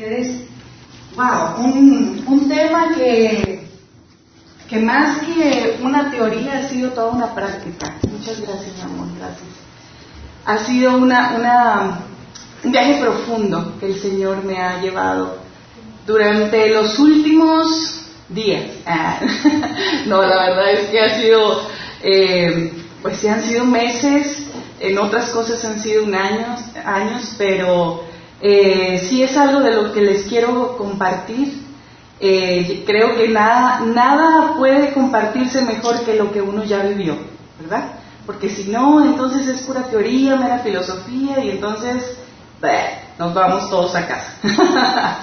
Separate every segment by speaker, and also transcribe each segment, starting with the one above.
Speaker 1: ustedes, wow, un, un tema que, que más que una teoría ha sido toda una práctica. Muchas gracias, amor, gracias. Ha sido una, una, un viaje profundo que el Señor me ha llevado durante los últimos días. Ah, no, la verdad es que ha sido, eh, pues sí han sido meses, en otras cosas han sido un año, años, pero eh, sí es algo de lo que les quiero compartir. Eh, creo que nada, nada puede compartirse mejor que lo que uno ya vivió, ¿verdad? Porque si no, entonces es pura teoría, mera filosofía y entonces nos vamos todos a casa.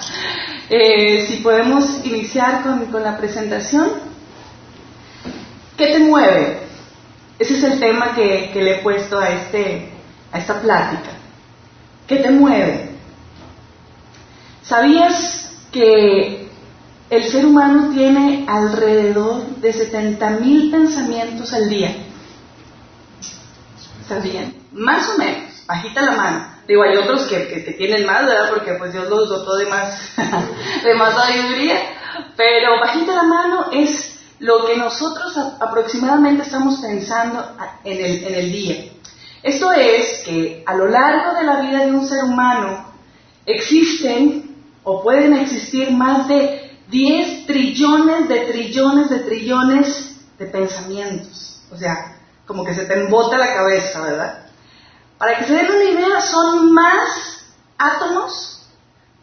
Speaker 1: Eh, si podemos iniciar con, la presentación. ¿Qué te mueve? Ese es el tema que, que le he puesto a, este, a esta plática. ¿Qué te mueve? ¿Sabías que el ser humano tiene alrededor de 70.000 pensamientos al día? ¿Sabían? Más o menos, bajita la mano. Digo, hay otros que, que, tienen más, ¿verdad? Porque pues Dios los dotó de más, de más sabiduría. Pero bajita la mano es lo que nosotros aproximadamente estamos pensando en el, en el día. Esto es que a lo largo de la vida de un ser humano existen o pueden existir más de 10 trillones de trillones de trillones de pensamientos. O sea, como que se te embota la cabeza, ¿verdad? Para que se den una idea, son más átomos,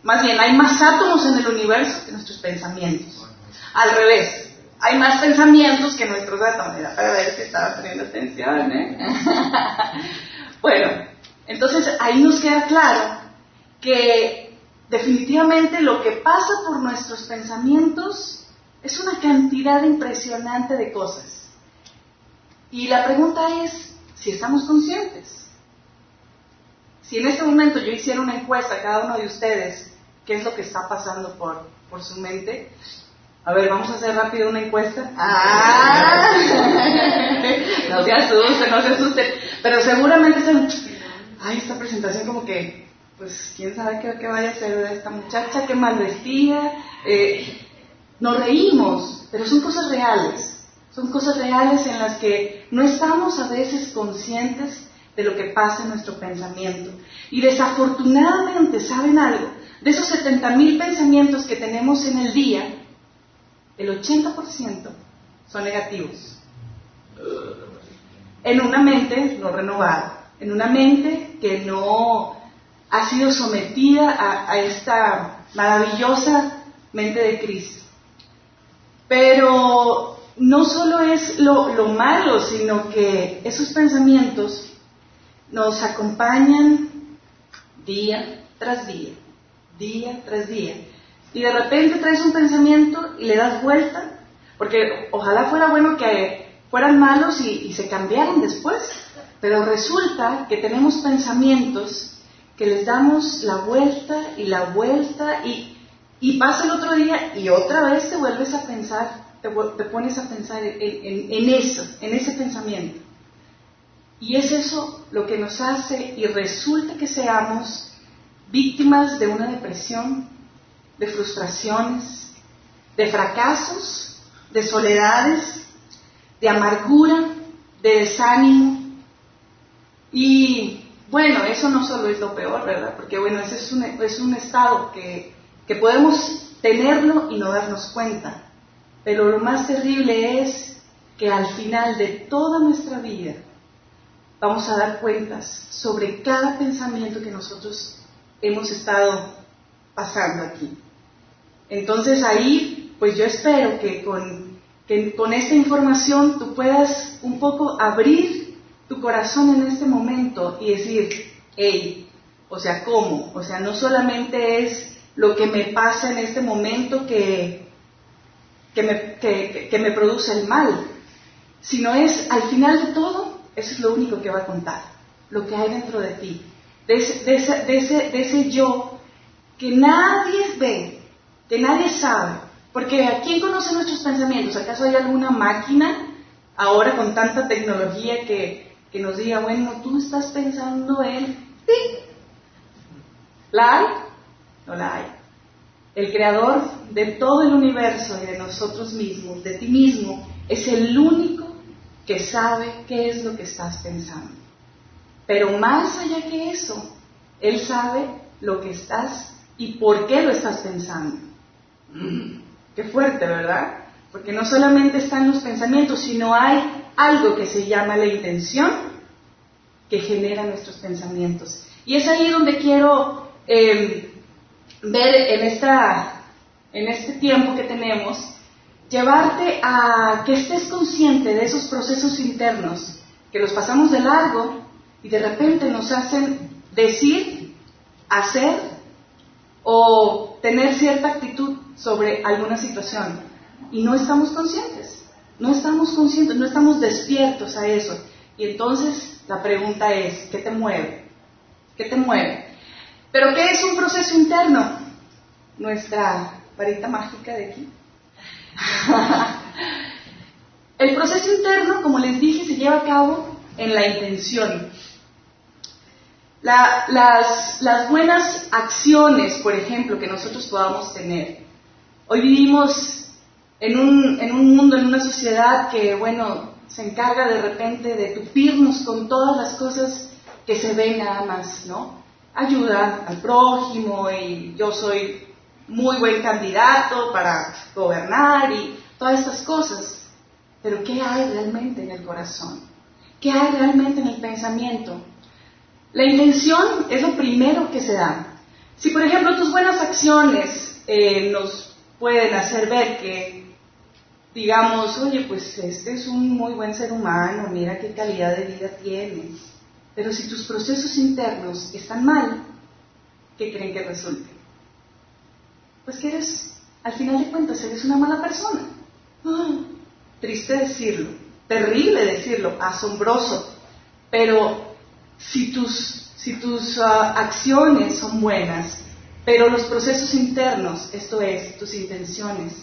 Speaker 1: más bien, hay más átomos en el universo que nuestros pensamientos. Al revés, hay más pensamientos que nuestros átomos. Para ver si estaba poniendo atención, ¿eh? bueno, entonces ahí nos queda claro que Definitivamente lo que pasa por nuestros pensamientos es una cantidad impresionante de cosas. Y la pregunta es si estamos conscientes. Si en este momento yo hiciera una encuesta a cada uno de ustedes, ¿qué es lo que está pasando por, por su mente? A ver, vamos a hacer rápido una encuesta. ¡Ah! no se asusten, no se asusten. Pero seguramente están, ay, esta presentación como que pues quién sabe qué, vaya a ser de esta muchacha, qué mal vestida. Eh, nos reímos, pero son cosas reales. Son cosas reales en las que no estamos a veces conscientes de lo que pasa en nuestro pensamiento. Y desafortunadamente, ¿saben algo? De esos 70.000 pensamientos que tenemos en el día, el 80% son negativos. En una mente no renovada, en una mente que no ha sido sometida a, esta maravillosa mente de Cristo. Pero no solo es lo, lo, malo, sino que esos pensamientos nos acompañan día tras día, día tras día. Y de repente traes un pensamiento y le das vuelta, porque ojalá fuera bueno que fueran malos y, y se cambiaran después, pero resulta que tenemos pensamientos que les damos la vuelta y la vuelta y, y pasa el otro día y otra vez te vuelves a pensar, te, pones a pensar en, eso, en ese pensamiento. Y es eso lo que nos hace y resulta que seamos víctimas de una depresión, de frustraciones, de fracasos, de soledades, de amargura, de desánimo. Y bueno, eso no solo es lo peor, ¿verdad? Porque bueno, ese es un, es un estado que, que podemos tenerlo y no darnos cuenta. Pero lo más terrible es que al final de toda nuestra vida vamos a dar cuentas sobre cada pensamiento que nosotros hemos estado pasando aquí. Entonces ahí, pues yo espero que con, que con esta información tú puedas un poco abrir tu corazón en este momento y decir, hey, o sea, ¿cómo? O sea, no solamente es lo que me pasa en este momento que, que, me, que, me produce el mal, sino es al final de todo, eso es lo único que va a contar, lo que hay dentro de ti, de ese, de ese, de ese, de ese yo que nadie ve, que nadie sabe, porque ¿a quién conoce nuestros pensamientos? ¿Acaso hay alguna máquina ahora con tanta tecnología que, que nos diga, bueno, tú estás pensando en ¿La hay? No la hay. el creador de todo el universo y de nosotros mismos, de ti mismo, es el único que sabe qué es lo que estás pensando. Pero más allá que eso, Él sabe lo que estás y por qué lo estás pensando. Mm, qué fuerte, ¿verdad? Porque no solamente están los pensamientos, sino hay algo que se llama la intención que genera nuestros pensamientos. Y es ahí donde quiero em, ver en, esta, en este tiempo que tenemos, llevarte a que estés consciente de esos procesos internos que los pasamos de largo y de repente nos hacen decir, hacer o tener cierta actitud sobre alguna situación y no estamos conscientes, no estamos conscientes, no estamos despiertos a eso. Y entonces la pregunta es, ¿qué te mueve? ¿Qué te mueve? Pero ¿qué es un proceso interno? Nuestra varita mágica de aquí. El proceso interno, como les dije, se lleva a cabo en la intención. las, las, buenas acciones, por ejemplo, que nosotros podamos tener. Hoy vivimos en un, en un mundo, en una sociedad que, bueno, se encarga de repente de tupirnos con todas las cosas que se ven nada más, ¿no? Ayuda al prójimo y yo soy muy buen candidato para gobernar y todas estas cosas. Pero ¿qué hay realmente en el corazón? ¿Qué hay realmente en el pensamiento? La intención es lo primero que se da. Si, por ejemplo, tus buenas acciones eh, nos pueden hacer ver que, digamos, oye, pues este es un muy buen ser humano, mira qué calidad de vida tiene. Pero si tus procesos internos están mal, ¿qué creen que resulte? pues que eres, al final de cuentas, eres una mala persona. Ah, triste decirlo, terrible decirlo, asombroso, pero si tus, si tus ah, acciones son buenas, pero los procesos internos, esto es, tus intenciones,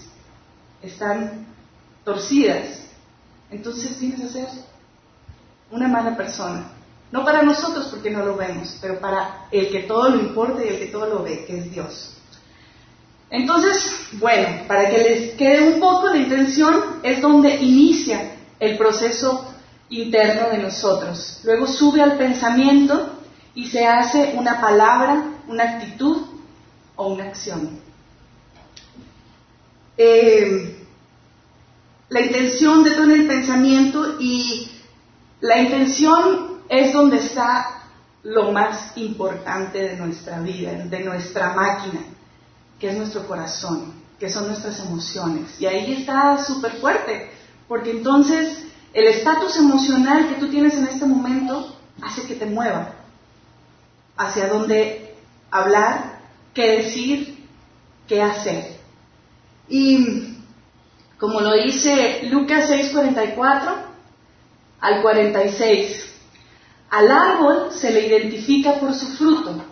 Speaker 1: están torcidas, entonces tienes a ser una mala persona. No para nosotros porque no lo vemos, pero para el que todo lo importa y el que todo lo ve, que es Dios. Entonces, bueno, para que les quede un poco de intención, es donde inicia el proceso interno de nosotros. Luego sube al pensamiento y se hace una palabra, una actitud o una acción. Eh, la intención detona el pensamiento y la intención es donde está lo más importante de nuestra vida, de nuestra máquina que es nuestro corazón, que son nuestras emociones. Y ahí está súper fuerte, porque entonces el estatus emocional que tú tienes en este momento hace que te mueva hacia dónde hablar, qué decir, qué hacer. Y como lo dice Lucas 6:44 al 46, al árbol se le identifica por su fruto.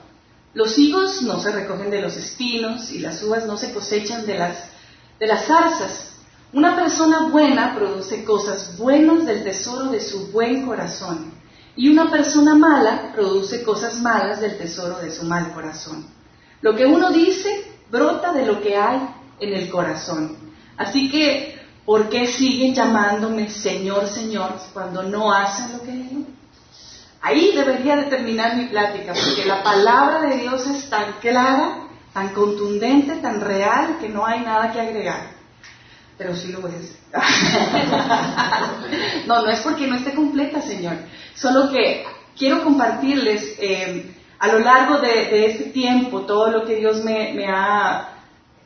Speaker 1: Los higos no se recogen de los espinos y las uvas no se cosechan de las, de las zarzas. Una persona buena produce cosas buenas del tesoro de su buen corazón y una persona mala produce cosas malas del tesoro de su mal corazón. Lo que uno dice brota de lo que hay en el corazón. Así que, ¿por qué siguen llamándome Señor, Señor cuando no hacen lo que digo? Ahí debería de terminar mi plática, porque la palabra de Dios es tan clara, tan contundente, tan real, que no hay nada que agregar. Pero sí lo es. no, no es porque no esté completa, Señor. Solo que quiero compartirles eh, a lo largo de, este tiempo todo lo que Dios me, me ha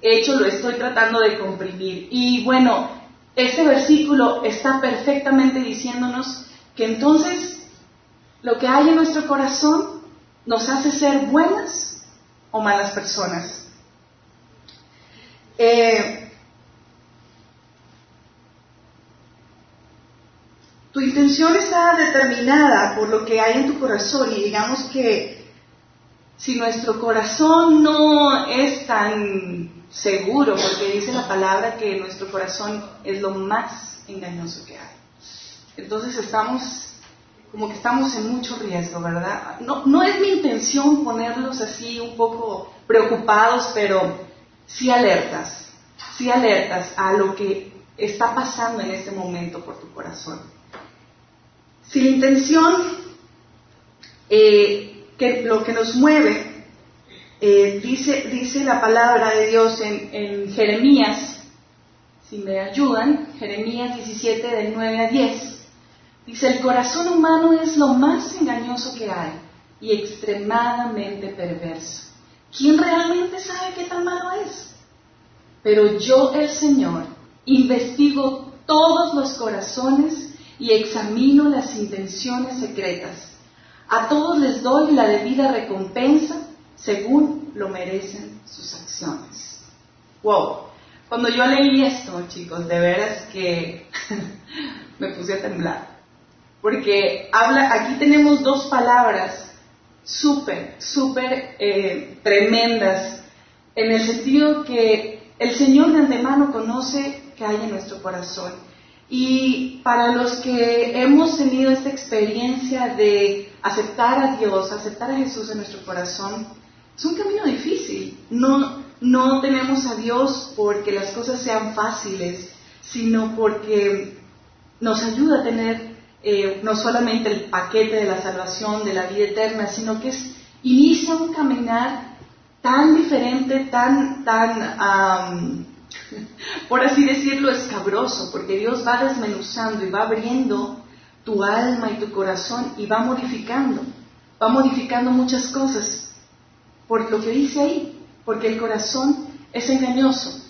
Speaker 1: hecho, lo estoy tratando de comprimir. Y bueno, este versículo está perfectamente diciéndonos que entonces lo que hay en nuestro corazón nos hace ser buenas o malas personas. Eh, tu intención está determinada por lo que hay en tu corazón y digamos que si nuestro corazón no es tan seguro, porque dice la palabra que nuestro corazón es lo más engañoso que hay, entonces estamos como que estamos en mucho riesgo, ¿verdad? No, no es mi intención ponerlos así un poco preocupados, pero sí alertas, sí alertas a lo que está pasando en este momento por tu corazón. Si la intención, eh, que lo que nos mueve, eh, dice, dice la palabra de Dios en, en Jeremías, si me ayudan, Jeremías 17 del 9 a 10, dice, el corazón humano es lo más engañoso que hay y extremadamente perverso. ¿Quién realmente sabe qué tan malo es? Pero yo, el Señor, investigo todos los corazones y examino las intenciones secretas. A todos les doy la debida recompensa según lo merecen sus acciones. Wow. Cuando yo leí esto, chicos, de veras que me puse a temblar. Porque habla, aquí tenemos dos palabras súper, súper eh, tremendas, en el sentido que el Señor de antemano conoce que hay en nuestro corazón. Y para los que hemos tenido esta experiencia de aceptar a Dios, aceptar a Jesús en nuestro corazón, es un camino difícil. No, no tenemos a Dios porque las cosas sean fáciles, sino porque nos ayuda a tener eh, no solamente el paquete de la salvación, de la vida eterna, sino que es, inicia un caminar tan diferente, tan, tan, por así decirlo, escabroso, porque Dios va desmenuzando y va abriendo tu alma y tu corazón y va modificando, va modificando muchas cosas, por lo que dice ahí, porque el corazón es engañoso.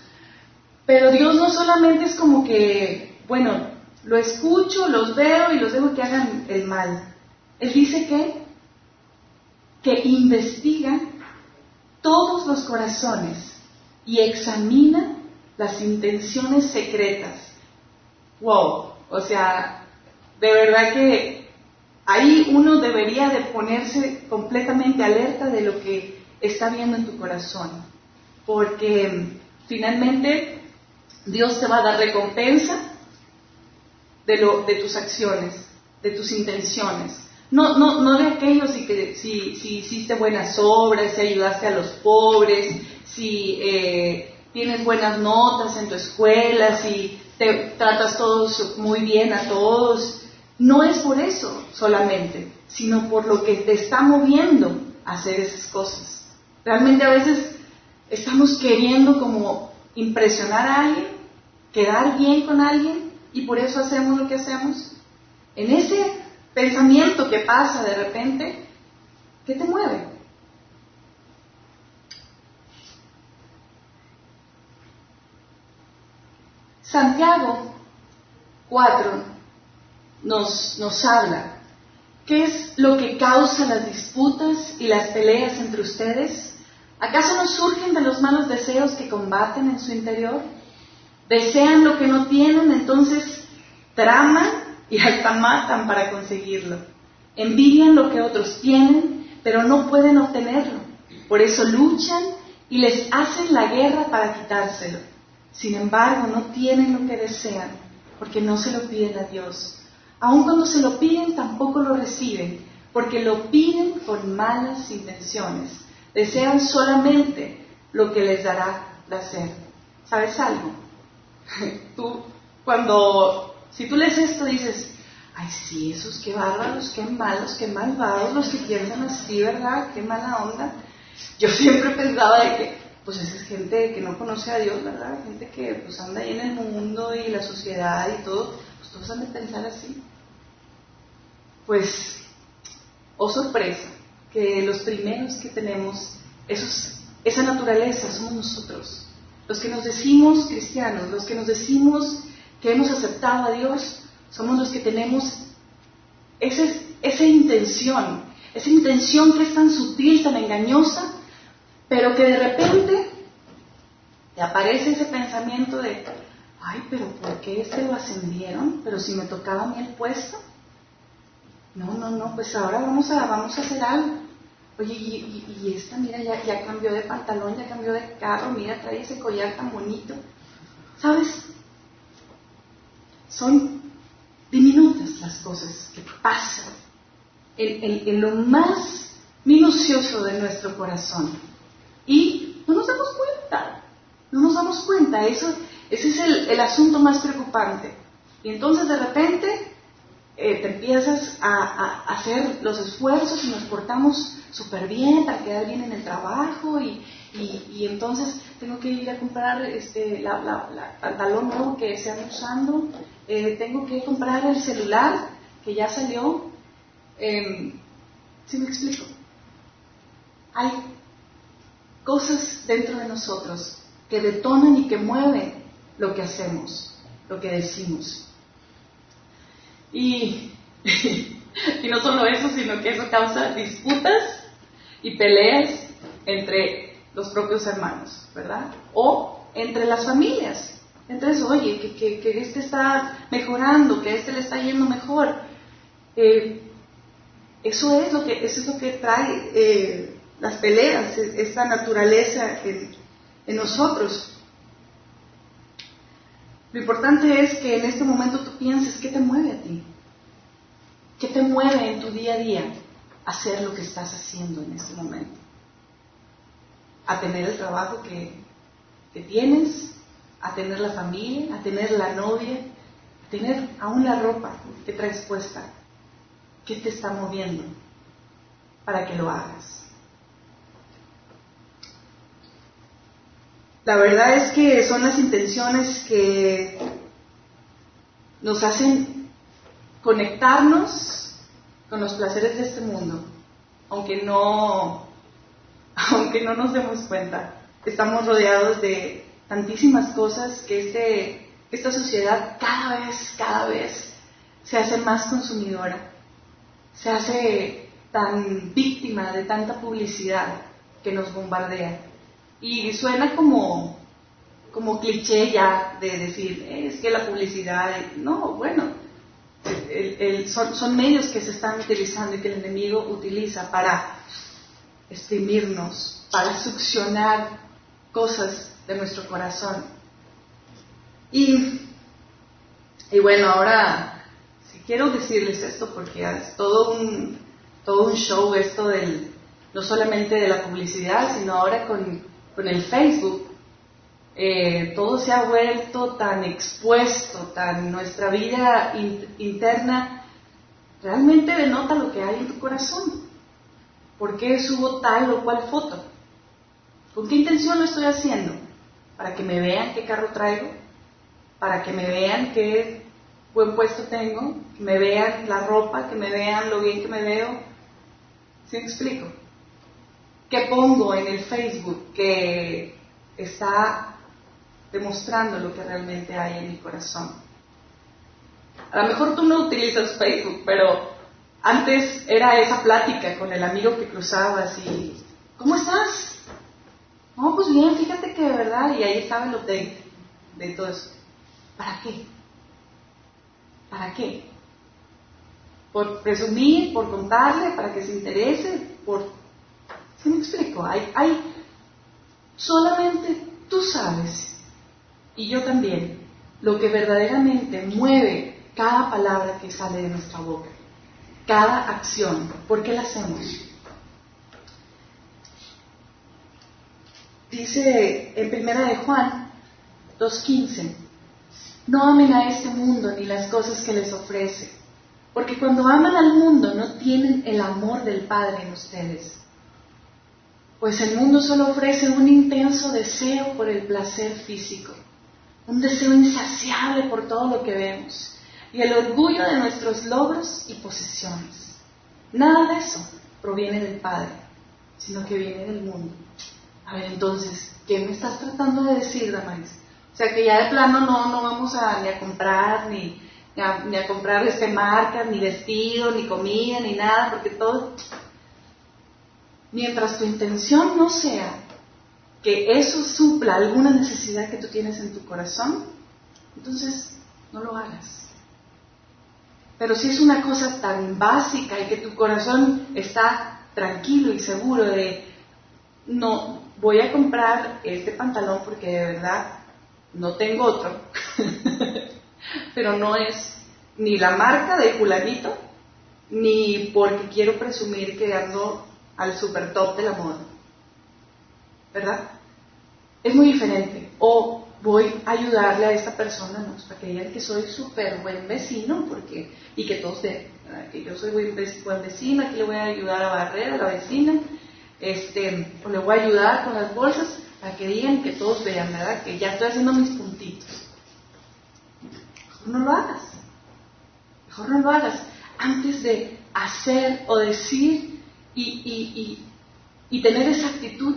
Speaker 1: Pero Dios no solamente es como que, bueno, lo escucho, los veo y los dejo que hagan el mal. Él dice que, que investiga todos los corazones y examina las intenciones secretas. Wow, o sea, de verdad que ahí uno debería de ponerse completamente alerta de lo que está viendo en tu corazón, porque finalmente Dios te va a dar recompensa de, lo, de tus acciones, de tus intenciones. No, no, no de aquellos si, si, si hiciste buenas obras, si ayudaste a los pobres, si eh, tienes buenas notas en tu escuela, si te tratas todos muy bien a todos. No es por eso solamente, sino por lo que te está moviendo a hacer esas cosas. Realmente a veces estamos queriendo como impresionar a alguien, quedar bien con alguien, y por eso hacemos lo que hacemos. En ese pensamiento que pasa de repente, ¿qué te mueve? Santiago 4 nos, nos habla. ¿Qué es lo que causa las disputas y las peleas entre ustedes? ¿Acaso no surgen de los malos deseos que combaten en su interior? Desean lo que no tienen, entonces traman y hasta matan para conseguirlo. Envidian lo que otros tienen, pero no pueden obtenerlo. Por eso luchan y les hacen la guerra para quitárselo. Sin embargo, no tienen lo que desean, porque no se lo piden a Dios. Aun cuando se lo piden, tampoco lo reciben, porque lo piden con malas intenciones. Desean solamente lo que les dará placer. ¿Sabes algo? tú, cuando, si tú lees esto, dices, ay, sí, esos qué bárbaros, qué malos, qué malvados los que piensan así, ¿verdad? Qué mala onda. Yo siempre pensaba de que, pues es gente que no conoce a Dios, ¿verdad? Gente que pues anda ahí en el mundo y la sociedad y todo, pues todos han de pensar así. Pues, oh sorpresa, que los primeros que tenemos esos, esa naturaleza somos nosotros. Los que nos decimos cristianos, los que nos decimos que hemos aceptado a Dios, somos los que tenemos esa intención, esa intención que es tan sutil, tan engañosa, pero que de repente te aparece ese pensamiento de, ay, pero ¿por qué este lo ascendieron? Pero si me tocaba a mí el puesto. No, no, no, pues ahora vamos a, vamos a hacer algo. Oye, y, esta, mira, ya, ya, cambió de pantalón, ya cambió de carro, mira, trae ese collar tan bonito. ¿Sabes? Son diminutas las cosas que pasan en, en lo más minucioso de nuestro corazón. Y no nos damos cuenta. No nos damos cuenta, eso, ese es el, asunto más preocupante. Y entonces de repente eh, te empiezas a, hacer los esfuerzos y nos portamos súper bien para quedar bien en el trabajo y, y, entonces tengo que ir a comprar este, la, la, pantalón nuevo que se han usando, eh, tengo que comprar el celular que ya salió. Eh, ¿Sí me explico? Hay cosas dentro de nosotros que detonan y que mueven lo que hacemos, lo que decimos. Y, y no solo eso, sino que eso causa disputas y peleas entre los propios hermanos, ¿verdad? O entre las familias. Entonces, oye, que, que, este está mejorando, que este le está yendo mejor. Eh, eso es lo que, eso es lo que trae eh, las peleas, esta naturaleza en, nosotros. Lo importante es que en este momento tú pienses qué te mueve a ti, qué te mueve en tu día a día a hacer lo que estás haciendo en este momento, a tener el trabajo que, que tienes, a tener la familia, a tener la novia, a tener aún la ropa que traes puesta. ¿Qué te está moviendo para que lo hagas? La verdad es que son las intenciones que nos hacen conectarnos con los placeres de este mundo, aunque no, aunque no nos demos cuenta. Estamos rodeados de tantísimas cosas que este, esta sociedad cada vez, cada vez se hace más consumidora, se hace tan víctima de tanta publicidad que nos bombardea. Y suena como, como cliché ya de decir, es que la publicidad, no, bueno, son, son medios que se están utilizando y que el enemigo utiliza para exprimirnos, para succionar cosas de nuestro corazón. Y, y bueno, ahora, si quiero decirles esto, porque es todo un, todo un show esto del, no solamente de la publicidad, sino ahora con con el Facebook, eh, todo se ha vuelto tan expuesto, tan nuestra vida interna realmente denota lo que hay en tu corazón. ¿Por qué subo tal o cual foto? ¿Con qué intención lo estoy haciendo? ¿Para que me vean qué carro traigo? ¿Para que me vean qué buen puesto tengo? ¿Que me vean la ropa? ¿Que me vean lo bien que me veo? ¿Sí me explico? ¿Qué pongo en el Facebook que está demostrando lo que realmente hay en mi corazón? A lo mejor tú no utilizas Facebook, pero antes era esa plática con el amigo que cruzabas y, ¿cómo estás? No, pues bien, fíjate que de verdad, y ahí estaba el update de todo eso. ¿Para qué? ¿Para qué? ¿Por presumir, por contarle, para que se interese, por ¿Sí me explico? Hay, hay, solamente tú sabes, y yo también, lo que verdaderamente mueve cada palabra que sale de nuestra boca, cada acción. ¿Por qué la hacemos? Dice en primera de Juan 2.15, no amen a este mundo ni las cosas que les ofrece, porque cuando aman al mundo no tienen el amor del Padre en ustedes pues el mundo solo ofrece un intenso deseo por el placer físico, un deseo insaciable por todo lo que vemos y el orgullo de nuestros logros y posesiones. Nada de eso proviene del Padre, sino que viene del mundo. A ver, entonces, ¿qué me estás tratando de decir, Damaris? O sea, que ya de plano no, no vamos a, ni a comprar, ni, a, ni a comprar este marca, ni vestido, ni comida, ni nada, porque todo mientras tu intención no sea que eso supla alguna necesidad que tú tienes en tu corazón, entonces no lo hagas. Pero si es una cosa tan básica y que tu corazón está tranquilo y seguro de, no, voy a comprar este pantalón porque de verdad no tengo otro, pero no es ni la marca de fulanito, ni porque quiero presumir que ando al super top de la moda. ¿Verdad? Es muy diferente. o voy a ayudarle a esta persona, para que digan que soy súper buen vecino, porque, y que todos vean que yo soy buen, buen vecino, aquí le voy a ayudar a barrer a la vecina, este, o le voy a ayudar con las bolsas, para que digan que todos vean, ¿verdad? Que ya estoy haciendo mis puntitos. Mejor no lo hagas. Mejor no lo hagas. Antes de hacer o decir y, y tener esa actitud,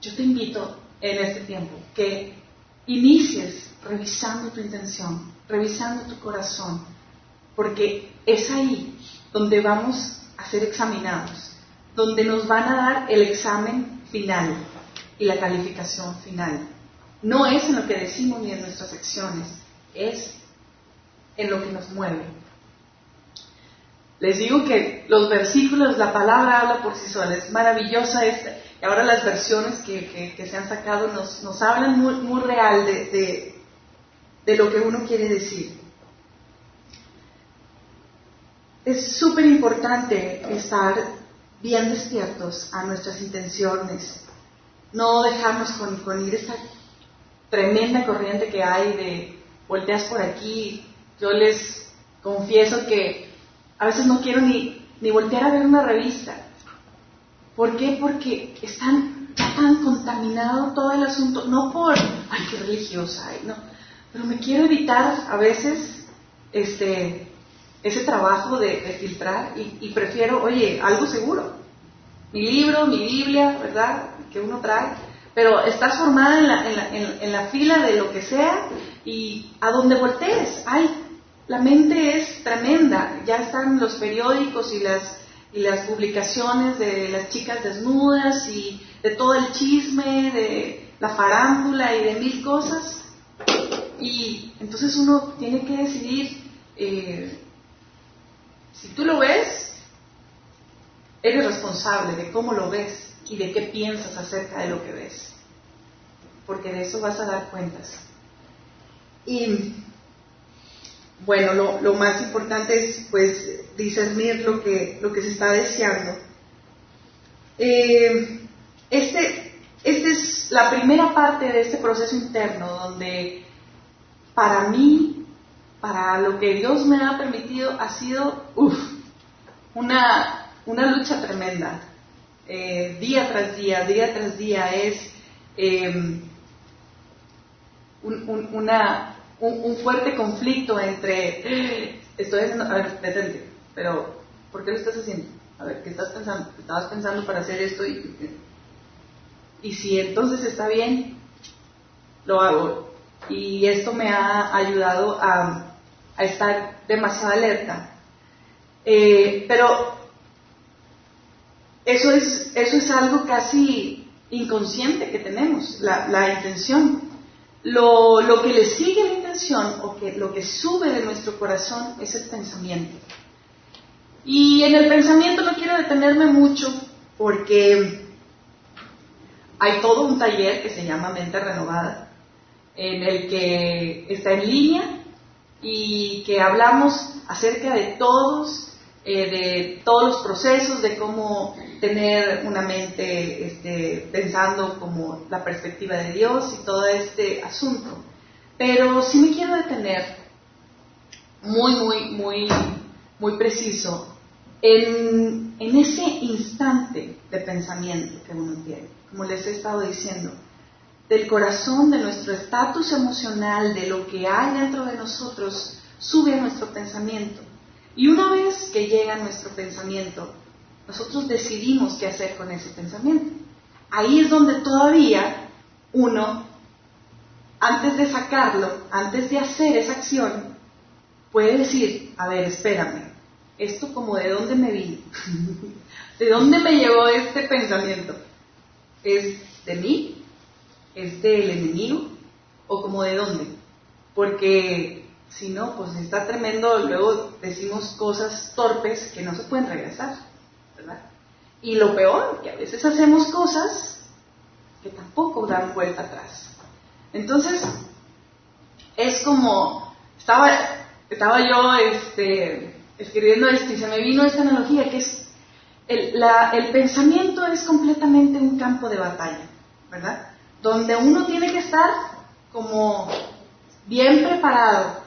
Speaker 1: yo te invito en este tiempo que inicies revisando tu intención, revisando tu corazón, porque es ahí donde vamos a ser examinados, donde nos van a dar el examen final y la calificación final. No es en lo que decimos ni en nuestras acciones, es en lo que nos mueve. Les digo que los versículos, la palabra habla por sí sola, es maravillosa esta. Y ahora las versiones que, se han sacado nos, hablan muy, real de, lo que uno quiere decir. Es súper importante estar bien despiertos a nuestras intenciones, no dejarnos con, ir esta tremenda corriente que hay de volteas por aquí. Yo les confieso que a veces no quiero ni, ni voltear a ver una revista. ¿Por qué? Porque están tan contaminado todo el asunto, no por, ay, qué religiosa, no, pero me quiero evitar a veces este, ese trabajo de, filtrar y, y, prefiero, oye, algo seguro. Mi libro, mi Biblia, ¿verdad? que uno trae, pero estás formada en la, en la, en, la fila de lo que sea y a donde voltees, ay, la mente es tremenda, ya están los periódicos y las, y las publicaciones de las chicas desnudas y de todo el chisme, de la farándula y de mil cosas. Y entonces uno tiene que decidir, eh, si tú lo ves, eres responsable de cómo lo ves y de qué piensas acerca de lo que ves. Porque de eso vas a dar cuentas. Y bueno, lo, más importante es pues discernir lo que, lo que se está deseando. Eh, este, esta es la primera parte de este proceso interno donde para mí, para lo que Dios me ha permitido, ha sido una, una lucha tremenda eh, día tras día, día tras día, es un, una, un, fuerte conflicto entre, estoy haciendo, a ver, detente, pero ¿por qué lo estás haciendo? A ver, ¿qué estás pensando? Estabas pensando para hacer esto y, y si entonces está bien, lo hago. Y esto me ha ayudado a, a estar demasiado alerta. Eh, pero eso es, eso es algo casi inconsciente que tenemos, la, intención. Lo, lo, que le sigue la intención o que lo que sube de nuestro corazón es el pensamiento. Y en el pensamiento no quiero detenerme mucho porque hay todo un taller que se llama Mente Renovada, en el que está en línea y que hablamos acerca de todos eh, de todos los procesos, de cómo tener una mente este, pensando como la perspectiva de Dios y todo este asunto. Pero sí me quiero detener muy, muy, muy, muy preciso en, en ese instante de pensamiento que uno tiene, como les he estado diciendo, del corazón, de nuestro estatus emocional, de lo que hay dentro de nosotros, sube a nuestro pensamiento. Y una vez que llega nuestro pensamiento, nosotros decidimos qué hacer con ese pensamiento. Ahí es donde todavía uno, antes de sacarlo, antes de hacer esa acción, puede decir, a ver, espérame, esto como de dónde me vino, de dónde me llegó este pensamiento, ¿es de mí? ¿Es del enemigo? ¿O como de dónde? Porque si no, pues está tremendo, luego decimos cosas torpes que no se pueden regresar, ¿verdad? Y lo peor, que a veces hacemos cosas que tampoco dan vuelta atrás. Entonces, es como, estaba, estaba yo este, escribiendo esto y se me vino esta analogía que es, el, el pensamiento es completamente un campo de batalla, ¿verdad? donde uno tiene que estar como bien preparado.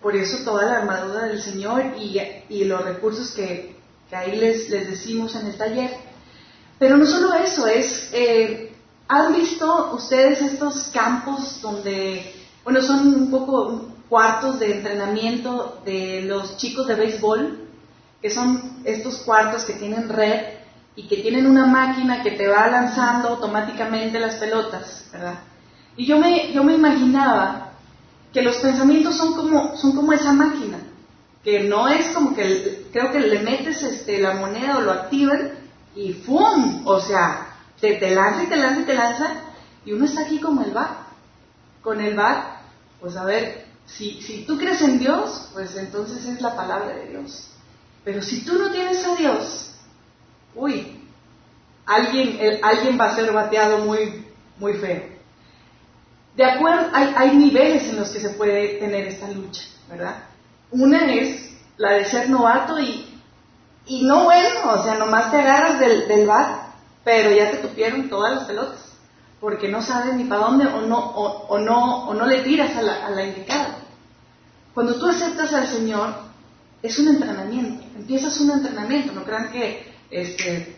Speaker 1: Por eso toda la armadura del Señor y, los recursos que, ahí les, les, decimos en el taller. Pero no solo eso, es, eh, ¿han visto ustedes estos campos donde, bueno, son un poco cuartos de entrenamiento de los chicos de béisbol? Que son estos cuartos que tienen red y que tienen una máquina que te va lanzando automáticamente las pelotas, ¿verdad? Y yo me, yo me imaginaba que los pensamientos son como, son como esa máquina, que no es como que creo que le metes este, la moneda o lo activan y ¡fum! O sea, te, te lanza y te lanza y te lanza y uno está aquí como el bar. Con el bar, pues a ver, si, si tú crees en Dios, pues entonces es la palabra de Dios. Pero si tú no tienes a Dios, uy, alguien, alguien va a ser bateado muy, muy feo. De acuerdo, hay, hay niveles en los que se puede tener esta lucha, ¿verdad? Una es la de ser novato y, no bueno, o sea, nomás te agarras del, del bat, pero ya te tupieron todas las pelotas, porque no sabes ni para dónde o no, o, no, o no le tiras a la, a la indicada. Cuando tú aceptas al Señor, es un entrenamiento, empiezas un entrenamiento, no crean que este,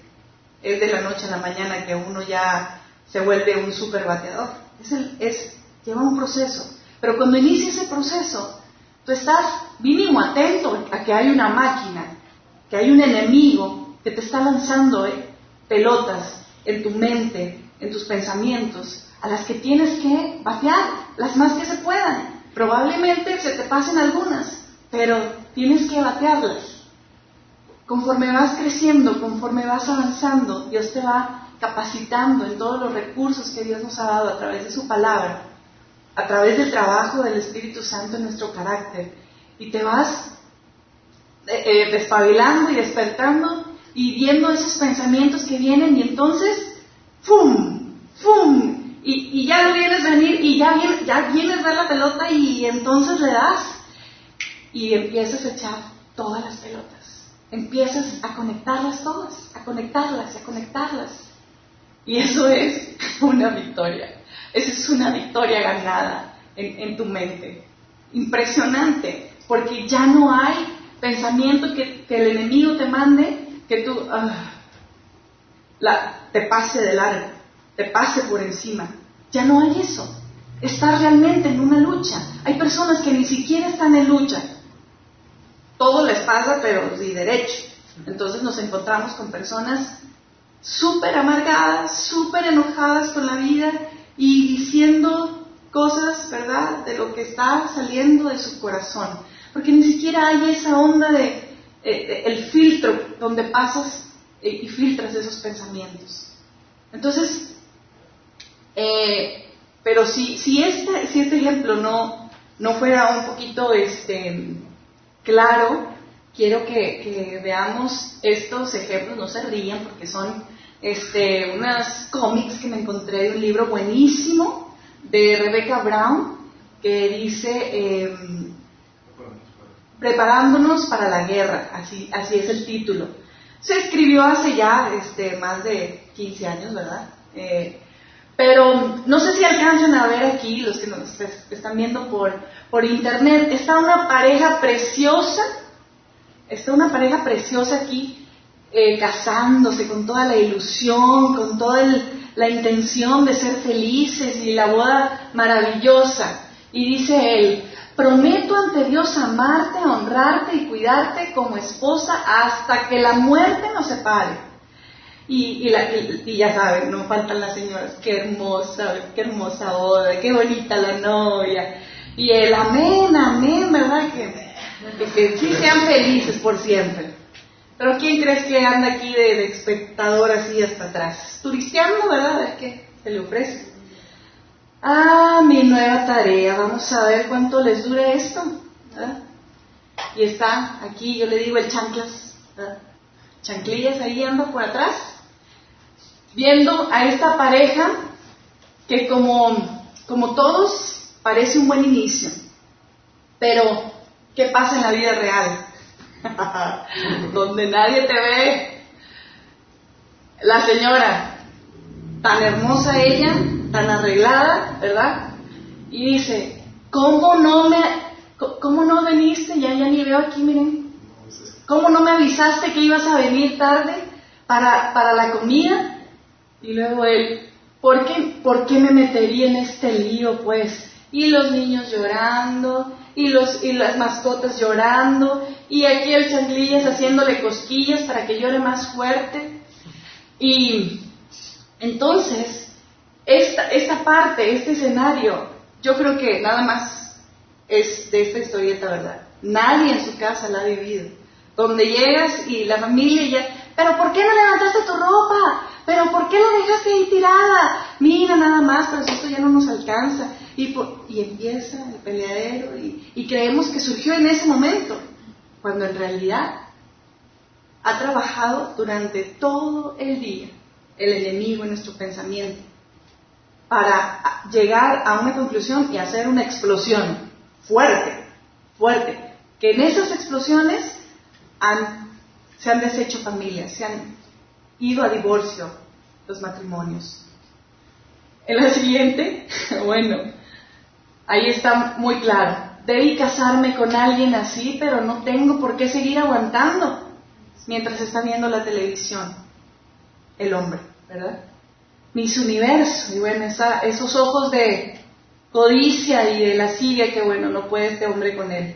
Speaker 1: es de la noche a la mañana que uno ya se vuelve un super bateador. Es, es lleva un proceso. Pero cuando inicia ese proceso, tú estás mínimo atento a que hay una máquina, que hay un enemigo que te está lanzando eh, pelotas en tu mente, en tus pensamientos, a las que tienes que batear, las más que se puedan. Probablemente se te pasen algunas, pero tienes que batearlas. Conforme vas creciendo, conforme vas avanzando, Dios te va capacitando en todos los recursos que Dios nos ha dado a través de su palabra, a través del trabajo del Espíritu Santo en nuestro carácter. Y te vas eh, eh, despabilando y despertando y viendo esos pensamientos que vienen y entonces, ¡fum! ¡fum! Y, ya lo vienes venir y ya, ya vienes a ver la pelota y entonces le das y empiezas a echar todas las pelotas empiezas a conectarlas todas, a conectarlas, a conectarlas. Y eso es una victoria. Esa es una victoria ganada en, tu mente. Impresionante, porque ya no hay pensamiento que, el enemigo te mande que tú ah, la, te pase de largo, te pase por encima. Ya no hay eso. Estás realmente en una lucha. Hay personas que ni siquiera están en lucha, todo les pasa, pero de derecho. Entonces nos encontramos con personas súper amargadas, súper enojadas con la vida y diciendo cosas, ¿verdad?, de lo que está saliendo de su corazón. Porque ni siquiera hay esa onda de, eh, el filtro donde pasas eh, y filtras esos pensamientos. Entonces, eh, pero si, si, este, si este ejemplo no, no fuera un poquito este, claro, quiero que, veamos estos ejemplos, no se rían porque son este, unas cómics que me encontré de un libro buenísimo de Rebecca Brown que dice em, Preparándonos para la guerra, así, así es el título. Se escribió hace ya este, más de 15 años, ¿verdad? Eh, pero no sé si alcanzan a ver aquí, los que nos están viendo por, por internet, está una pareja preciosa, está una pareja preciosa aquí eh, casándose con toda la ilusión, con toda la intención de ser felices y la boda maravillosa. Y dice él, prometo ante Dios amarte, honrarte y cuidarte como esposa hasta que la muerte nos separe. Y, ya saben, no faltan las señoras, qué hermosa, qué hermosa boda, qué bonita la novia. Y el amén, amén, ¿verdad? Que, que, sí sean felices por siempre. Pero ¿quién crees que anda aquí de, espectador así hasta atrás? Turisteando, ¿verdad? A ver qué se le ofrece. Ah, mi nueva tarea, vamos a ver cuánto les dure esto. Y está aquí, yo le digo el chanclas, chanclillas ahí ando por atrás viendo a esta pareja que como, como todos parece un buen inicio, pero ¿qué pasa en la vida real? Donde nadie te ve. La señora, tan hermosa ella, tan arreglada, ¿verdad? Y dice, ¿cómo no me, cómo no veniste? Ya, ya ni veo aquí, miren. ¿Cómo no me avisaste que ibas a venir tarde para, para la comida? Y luego él, ¿por qué, ¿por qué me metería en este lío, pues? Y los niños llorando, y, los, y las mascotas llorando, y aquí el changlillas haciéndole cosquillas para que llore más fuerte. Y entonces, esta, esta parte, este escenario, yo creo que nada más es de esta historieta, ¿verdad? Nadie en su casa la ha vivido. Donde llegas y la familia ya, pero ¿por qué no levantaste tu ropa? ¿Pero por qué la dejaste ahí tirada? Mira nada más, pero esto ya no nos alcanza. Y, y empieza el peleadero y, y creemos que surgió en ese momento, cuando en realidad ha trabajado durante todo el día el enemigo en nuestro pensamiento para llegar a una conclusión y hacer una explosión fuerte, fuerte, que en esas explosiones se han deshecho familias, se han ido a divorcio los matrimonios. En la siguiente, bueno, ahí está muy claro. Debí casarme con alguien así, pero no tengo por qué seguir aguantando mientras está viendo la televisión el hombre, ¿verdad? Mis universo, y bueno, esos ojos de codicia y de la lascivia que bueno, no puede este hombre con él.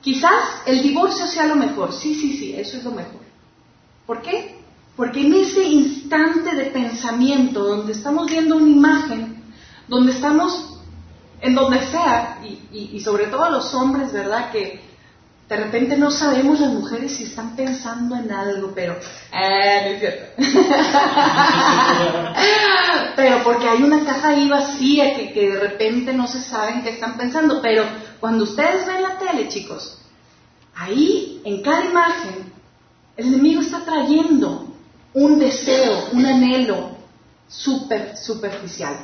Speaker 1: Quizás el divorcio sea lo mejor, sí, sí, sí, eso es lo mejor. ¿Por qué? Porque en ese instante de pensamiento donde estamos viendo una imagen, donde estamos en donde sea, y, y sobre todo los hombres, ¿verdad? Que de repente no sabemos las mujeres si están pensando en algo, pero... Eh, no es cierto. pero porque hay una caja ahí vacía que, que de repente no se saben qué están pensando. Pero cuando ustedes ven la tele, chicos, ahí en cada imagen el enemigo está trayendo un deseo, un anhelo super, superficial.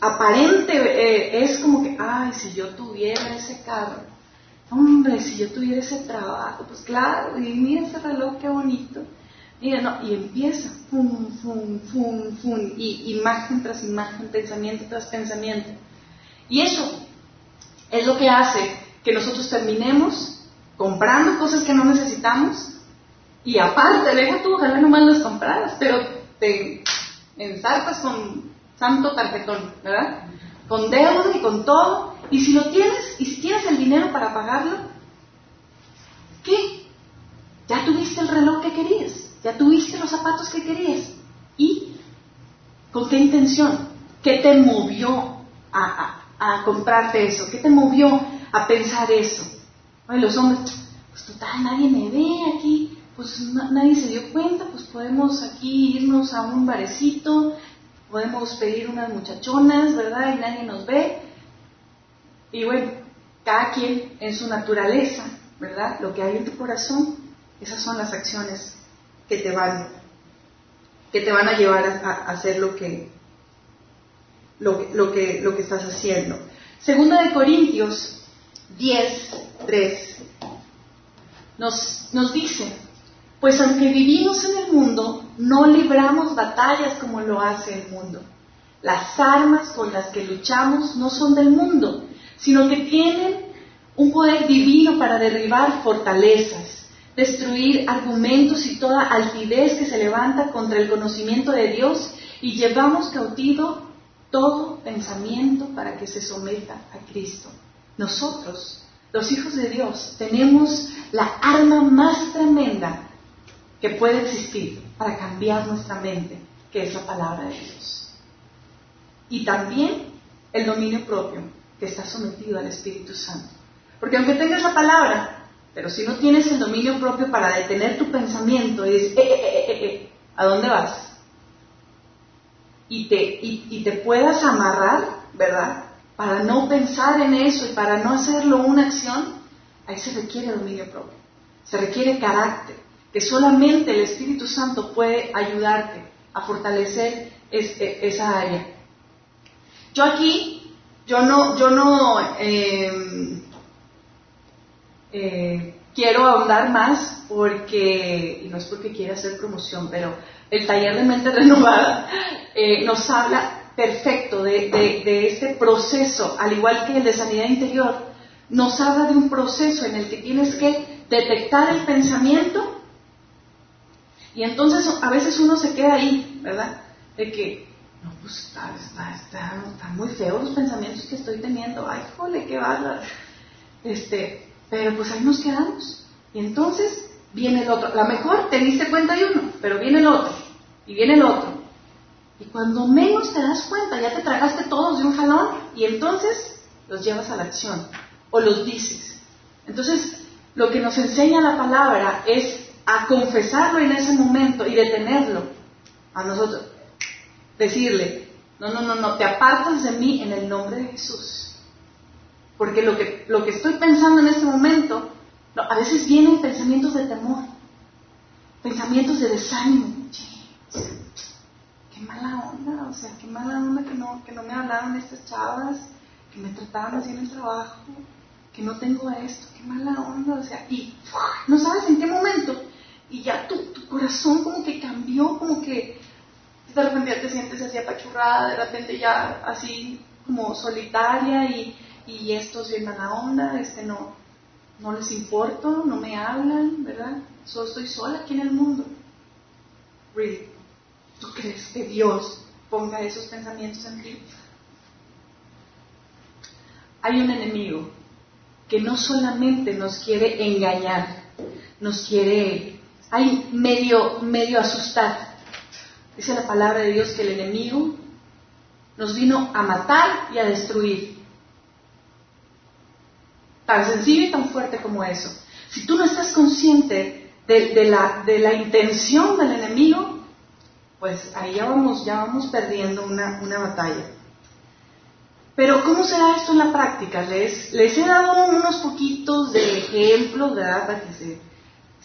Speaker 1: Aparente eh, es como que, ay, si yo tuviera ese carro hombre, si yo tuviera ese trabajo, pues claro, y mira ese reloj, qué bonito. Mira, no, y empieza, fum, fum, fum, fum, y imagen tras imagen, pensamiento tras pensamiento. Y eso es lo que hace que nosotros terminemos comprando cosas que no necesitamos y aparte, deja tú, ojalá nomás las compraras, pero te ensartas con santo tarjetón, ¿verdad? Con deuda y con todo, y si lo tienes, y si tienes el dinero para pagarlo, ¿qué? Ya tuviste el reloj que querías, ya tuviste los zapatos que querías. ¿Y con qué intención? ¿Qué te movió a, a, comprarte eso? ¿Qué te movió a pensar eso? Ay, los hombres, pues total, nadie me ve aquí, pues nadie se dio cuenta, pues podemos aquí irnos a un barecito, podemos pedir unas muchachonas, ¿verdad? Y nadie nos ve. Y bueno, cada quien en su naturaleza, ¿verdad? Lo que hay en tu corazón, esas son las acciones que te van, que te van a llevar a, hacer lo que, lo, lo, que, lo que estás haciendo. Segunda de Corintios 10, 3 nos, nos dice, pues aunque vivimos en el mundo, no libramos batallas como lo hace el mundo. Las armas con las que luchamos no son del mundo, sino que tienen un poder divino para derribar fortalezas, destruir argumentos y toda altivez que se levanta contra el conocimiento de Dios y llevamos cautivo todo pensamiento para que se someta a Cristo. Nosotros, los hijos de Dios, tenemos la arma más tremenda que puede existir para cambiar nuestra mente, que es la palabra de Dios. Y también el dominio propio, que está sometido al Espíritu Santo. Porque aunque tengas la palabra, pero si no tienes el dominio propio para detener tu pensamiento y decir, eh, eh, eh, ¿a dónde vas? Y te, y, te puedas amarrar, ¿verdad? Para no pensar en eso y para no hacerlo una acción, ahí se requiere dominio propio. Se requiere carácter, que solamente el Espíritu Santo puede ayudarte a fortalecer esa área. Yo aquí yo no, yo no em, eh, quiero ahondar más porque, y no es porque quiera hacer promoción, pero el taller de mente renovada eh, nos habla perfecto de, de, este proceso, al igual que el de sanidad interior, nos habla de un proceso en el que tienes que detectar el pensamiento y entonces a veces uno se queda ahí, ¿verdad? De que, no, pues está, está, está, muy feo los pensamientos que estoy teniendo, ay, jole, qué bárbaro. Este, pero pues ahí nos quedamos. Y entonces viene el otro. A lo mejor te diste cuenta de uno, pero viene el otro, y viene el otro. Y cuando menos te das cuenta, ya te tragaste todos de un jalón, y entonces los llevas a la acción, o los dices. Entonces, lo que nos enseña la palabra es a confesarlo en ese momento y detenerlo a nosotros. Decirle, no, no, no, no, te apartas de mí en el nombre de Jesús. Porque lo que, lo que estoy pensando en este momento a veces vienen pensamientos de temor, pensamientos de desánimo. Qué mala onda, o sea, qué mala onda que no, que no me hablaron estas chavas, que me trataban así en el trabajo, que no tengo esto, qué mala onda, o sea, y no sabes en qué momento, y ya tu, tu corazón como que cambió, como que de repente ya te sientes así apachurrada, de repente ya así como solitaria y, y esto es bien mala onda, este no, no les importo, no me hablan, ¿verdad? Solo estoy sola aquí en el mundo. Really, ¿tú crees que Dios ponga esos pensamientos en ti? Hay un enemigo que no solamente nos quiere engañar, nos quiere, hay medio, medio asustar. Dice la palabra de Dios que el enemigo nos vino a matar y a destruir tan sencillo y tan fuerte como eso. Si tú no estás consciente de, la, de la, intención del enemigo, pues ahí ya vamos, ya vamos perdiendo una, una batalla. Pero ¿cómo será esto en la práctica? Les, les he dado unos poquitos de ejemplos, ¿verdad? Para que se,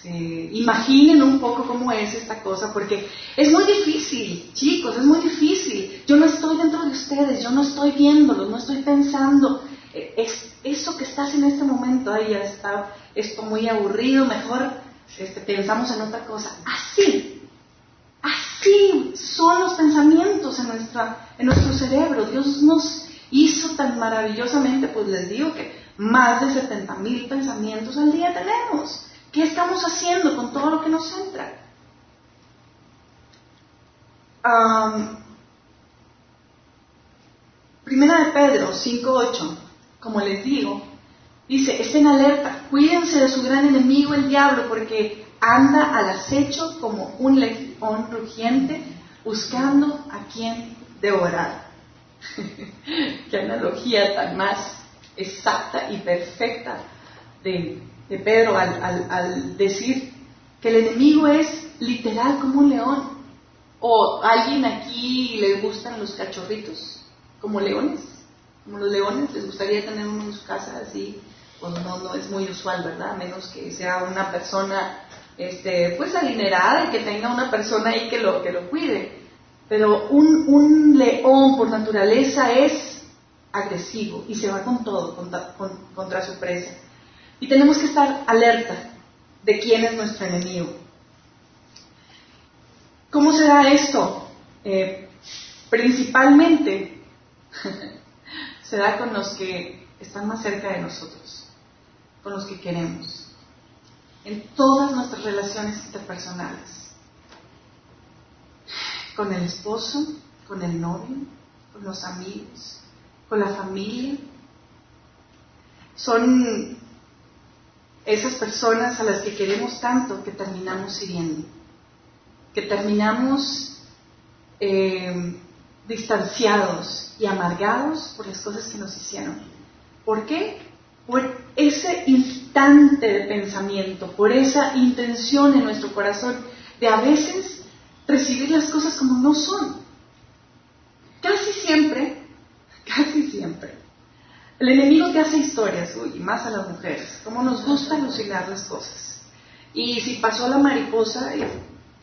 Speaker 1: se imaginen un poco cómo es esta cosa, porque es muy difícil, chicos, es muy difícil. Yo no estoy dentro de ustedes, yo no estoy viéndolos, no estoy pensando. Es, eso que estás en este momento, ahí ya está esto muy aburrido, mejor este, pensamos en otra cosa. Así, así son los pensamientos en, nuestra, en nuestro cerebro. Dios nos hizo tan maravillosamente, pues les digo que más de 70 mil pensamientos al día tenemos. ¿Qué estamos haciendo con todo lo que nos entra? primera de Pedro 5.8 como les digo, dice, estén alerta, cuídense de su gran enemigo el diablo, porque anda al acecho como un león rugiente, buscando a quien devorar. Qué analogía tan más exacta y perfecta de, Pedro al, al decir que el enemigo es literal como un león. ¿O alguien aquí le gustan los cachorritos como leones? como los leones, les gustaría tener uno en su casa así, pues no, no es muy usual, ¿verdad? A menos que sea una persona, este, pues adinerada y que tenga una persona ahí que lo, que lo cuide. Pero un, un león por naturaleza es agresivo y se va con todo contra, contra su presa. Y tenemos que estar alerta de quién es nuestro enemigo. ¿Cómo será esto? Eh, principalmente se da con los que están más cerca de nosotros, con los que queremos, en todas nuestras relaciones interpersonales, con el esposo, con el novio, con los amigos, con la familia. Son esas personas a las que queremos tanto que terminamos hiriendo, que terminamos eh, distanciados y amargados por las cosas que nos hicieron. ¿Por qué? Por ese instante de pensamiento, por esa intención en nuestro corazón de a veces recibir las cosas como no son. Casi siempre, casi siempre, el enemigo te hace historias, uy, más a las mujeres, como nos gusta alucinar las cosas. Y si pasó la mariposa,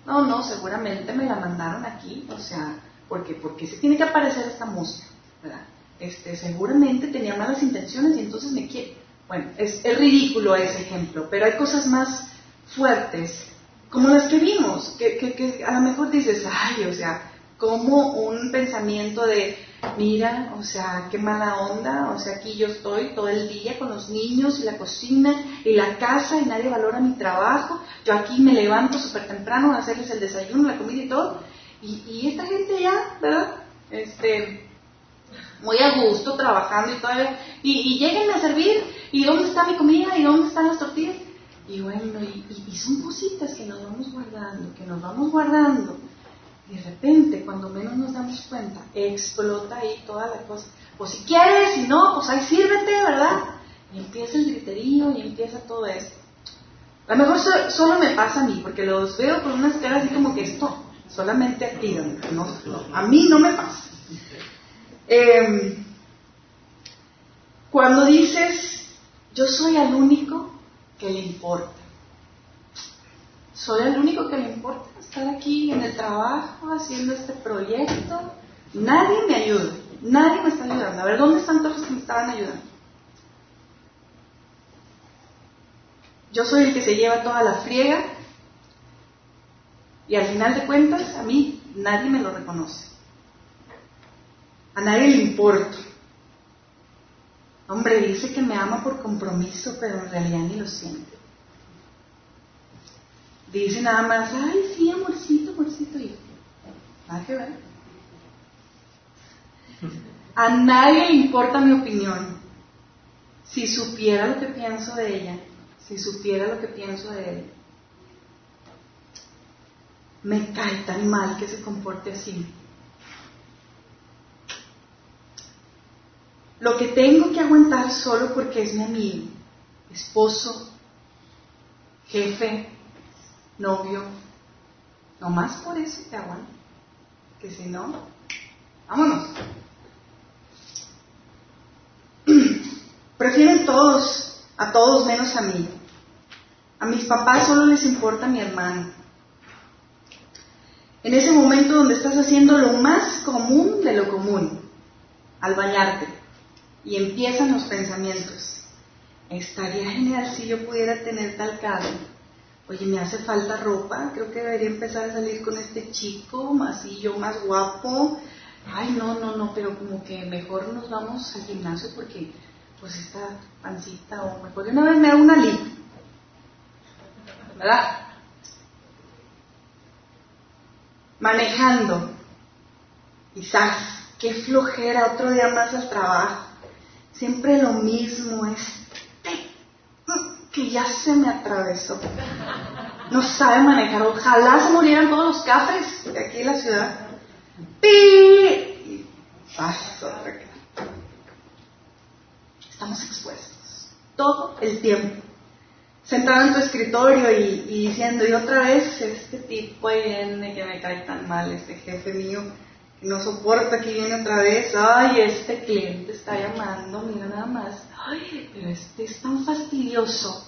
Speaker 1: no, no, seguramente me la mandaron aquí, o sea, porque, porque se tiene que aparecer esta música, ¿verdad? Este, seguramente tenía malas intenciones y entonces me quiere. Bueno, es, ridículo ese ejemplo, pero hay cosas más fuertes, como las que vimos, que, que, a lo mejor dices, ay, o sea, como un pensamiento de, mira, o sea, qué mala onda, o sea, aquí yo estoy todo el día con los niños y la cocina y la casa y nadie valora mi trabajo, yo aquí me levanto súper temprano a hacerles el desayuno, la comida y todo, y, esta gente ya, ¿verdad? Este, muy a gusto trabajando y todavía, y, y lleguen a servir, y dónde está mi comida, y dónde están las tortillas, y bueno, y, y son cositas que nos vamos guardando, que nos vamos guardando, y de repente, cuando menos nos damos cuenta, explota ahí toda la cosa. Pues si quieres, si no, pues ahí sírvete, ¿verdad? Y empieza el griterío y empieza todo esto. A lo mejor solo me pasa a mí, porque los veo con unas caras así como que esto solamente a ti, no, a mí no me pasa. Em, cuando dices, yo soy el único que le importa, soy el único que le importa aquí en el trabajo haciendo este proyecto. Nadie me ayuda, nadie me está ayudando. A ver, ¿dónde están todos los que me estaban ayudando? Yo soy el que se lleva toda la friega y al final de cuentas a mí nadie me lo reconoce. A nadie le importa. Hombre, dice que me ama por compromiso, pero en realidad ni lo siente. Dice nada más, ay, sí, amorcito, amorcito, y nada ver. A nadie le importa mi opinión. Si supiera lo que pienso de ella, si supiera lo que pienso de él, me cae tan mal que se comporte así. Lo que tengo que aguantar solo porque es mi amigo, esposo, jefe, novio, más por eso te aguanto, que si no, vámonos. Prefieren todos, a todos menos a mí. A mis papás solo les importa mi hermano. En ese momento donde estás haciendo lo más común de lo común, al bañarte, y empiezan los pensamientos. Estaría genial si yo pudiera tener tal carro oye, me hace falta ropa, creo que debería empezar a salir con este chico, más yo más guapo. Ay, no, no, no, pero como que mejor nos vamos al gimnasio porque pues esta pancita o mejor una vez me da una lip. ¿Verdad? Manejando. Quizás, qué flojera, otro día más al trabajo. Siempre lo mismo, este que ya se me atravesó. No sabe manejar. Ojalá se murieran todos los cafres de aquí en la ciudad. ¡Pi! Estamos expuestos todo el tiempo. Sentado en tu escritorio y, diciendo, y otra vez este tipo viene que me cae tan mal, este jefe mío que no soporta que viene otra vez. Ay, este cliente está llamando, mira nada más. Ay, pero este es tan fastidioso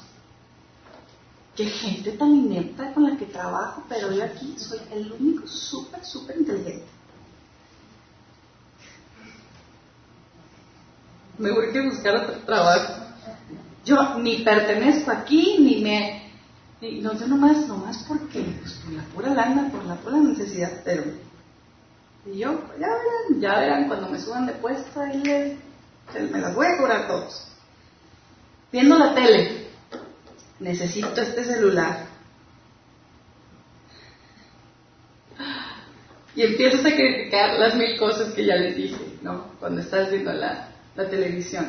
Speaker 1: qué gente tan inepta con la que trabajo, pero yo aquí soy el único súper, súper inteligente. Me voy a buscar otro trabajo. Yo ni pertenezco aquí, ni me... no sé nomás, nomás porque, pues por la pura lana, por la pura necesidad, pero... Y yo, ya verán, ya verán, cuando me suban de puesto, ahí les, me las voy a cobrar todos. Viendo la tele, necesito este celular. Y empiezas a criticar las mil cosas que ya les dije, ¿no? Cuando estás viendo la, televisión.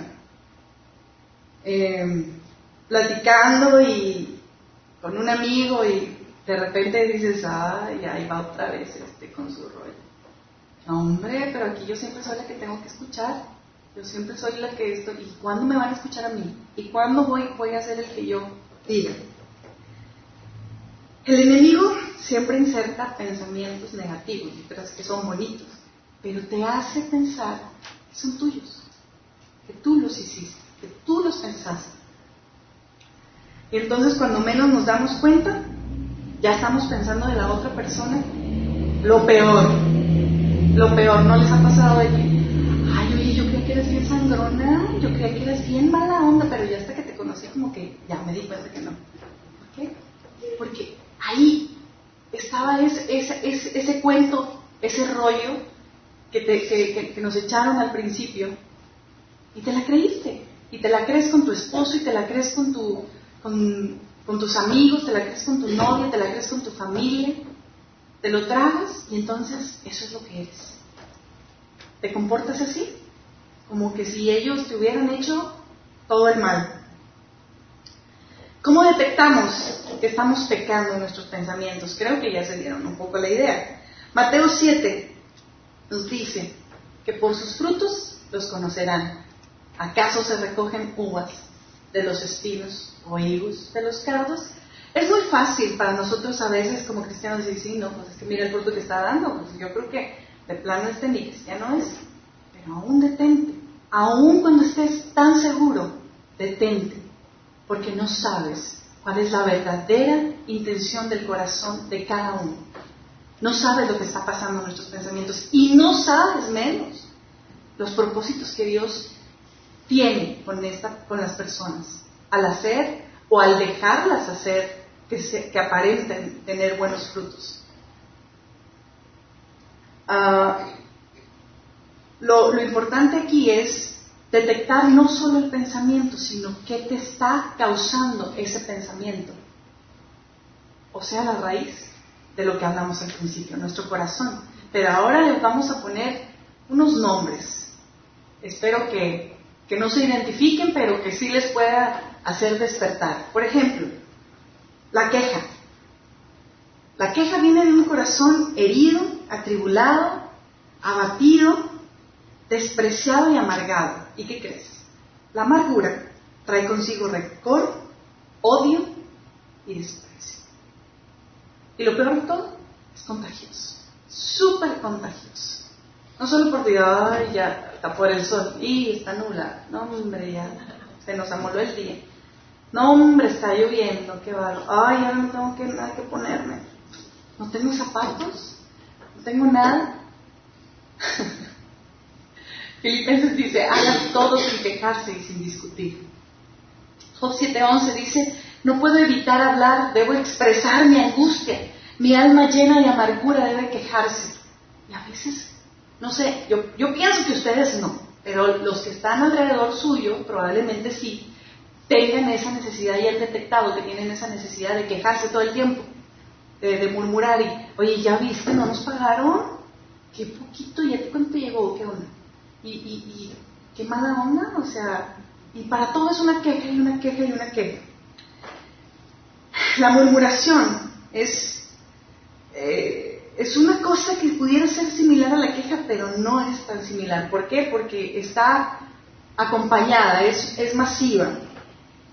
Speaker 1: Em, platicando y con un amigo y de repente dices, ay, ahí va otra vez este con su rollo. No, hombre, pero aquí yo siempre soy la que tengo que escuchar. Yo siempre soy la que estoy. ¿Y cuándo me van a escuchar a mí? ¿Y cuándo voy, voy a ser el que yo Diga. El enemigo siempre inserta pensamientos negativos, que son bonitos, pero te hace pensar que son tuyos, que tú los hiciste, que tú los pensaste. Y entonces cuando menos nos damos cuenta, ya estamos pensando de la otra persona lo peor, lo peor, ¿no les ha pasado de yo creía que eres bien sangrona, yo creía que eres bien mala onda, pero ya hasta que te conocí como que ya me di cuenta que no. ¿Por qué? Porque ahí estaba ese, ese, ese, cuento ese rollo que, te, que, nos echaron al principio y te la creíste. Y te la crees con tu esposo y te la crees con, tu, con, con tus amigos, te la crees con tu novia, te la crees con tu familia. Te lo tragas y entonces eso es lo que eres. ¿Te comportas así? Como que si ellos te hubieran hecho todo el mal. ¿Cómo detectamos que estamos pecando en nuestros pensamientos? Creo que ya se dieron un poco la idea. Mateo 7 nos dice que por sus frutos los conocerán. ¿Acaso se recogen uvas de los espinos o higos de los cardos? Es muy fácil para nosotros a veces como cristianos decir, sí, no, pues es que mira el fruto que está dando, pues yo creo que de plano este ni cristiano es. Pero aún detente, aún cuando estés tan seguro, detente porque no sabes cuál es la verdadera intención del corazón de cada uno. No sabes lo que está pasando en nuestros pensamientos y no sabes menos los propósitos que Dios tiene con, con las personas al hacer o al dejarlas hacer que, que aparenten tener buenos frutos. Ah, lo, importante aquí es detectar no solo el pensamiento, sino qué te está causando ese pensamiento. O sea, la raíz de lo que hablamos al principio, nuestro corazón. Pero ahora les vamos a poner unos nombres. Espero que, que no se identifiquen, pero que sí les pueda hacer despertar. Por ejemplo, la queja. La queja viene de un corazón herido, atribulado, abatido, despreciado y amargado. ¿Y qué crees? La amargura trae consigo rencor, odio y desprecio. Y lo peor de todo es contagioso, súper contagioso. No solo porque, ay, ya está por el sol, y está nula, no, hombre, ya se nos amoló el día. No, hombre, está lloviendo, qué barro. Ay, ahora no tengo que, nada que ponerme. No tengo zapatos, no tengo nada. Filipenses dice, hagan todo sin quejarse y sin discutir. Job 7:11 dice, no puedo evitar hablar, debo expresar mi angustia. Mi alma llena de amargura debe quejarse. Y a veces, no sé, yo, yo pienso que ustedes no, pero los que están alrededor suyo probablemente sí tengan esa necesidad y han detectado que tienen esa necesidad de quejarse todo el tiempo, de, murmurar y, oye, ¿ya viste? ¿No nos pagaron? ¿Qué poquito? ¿Ya cuánto llegó? ¿Qué onda? Y, y, qué mala onda, o sea, y para todo es una queja y una queja y una queja. La murmuración es, eh, es una cosa que pudiera ser similar a la queja, pero no es tan similar. ¿Por qué? Porque está acompañada, es, es masiva.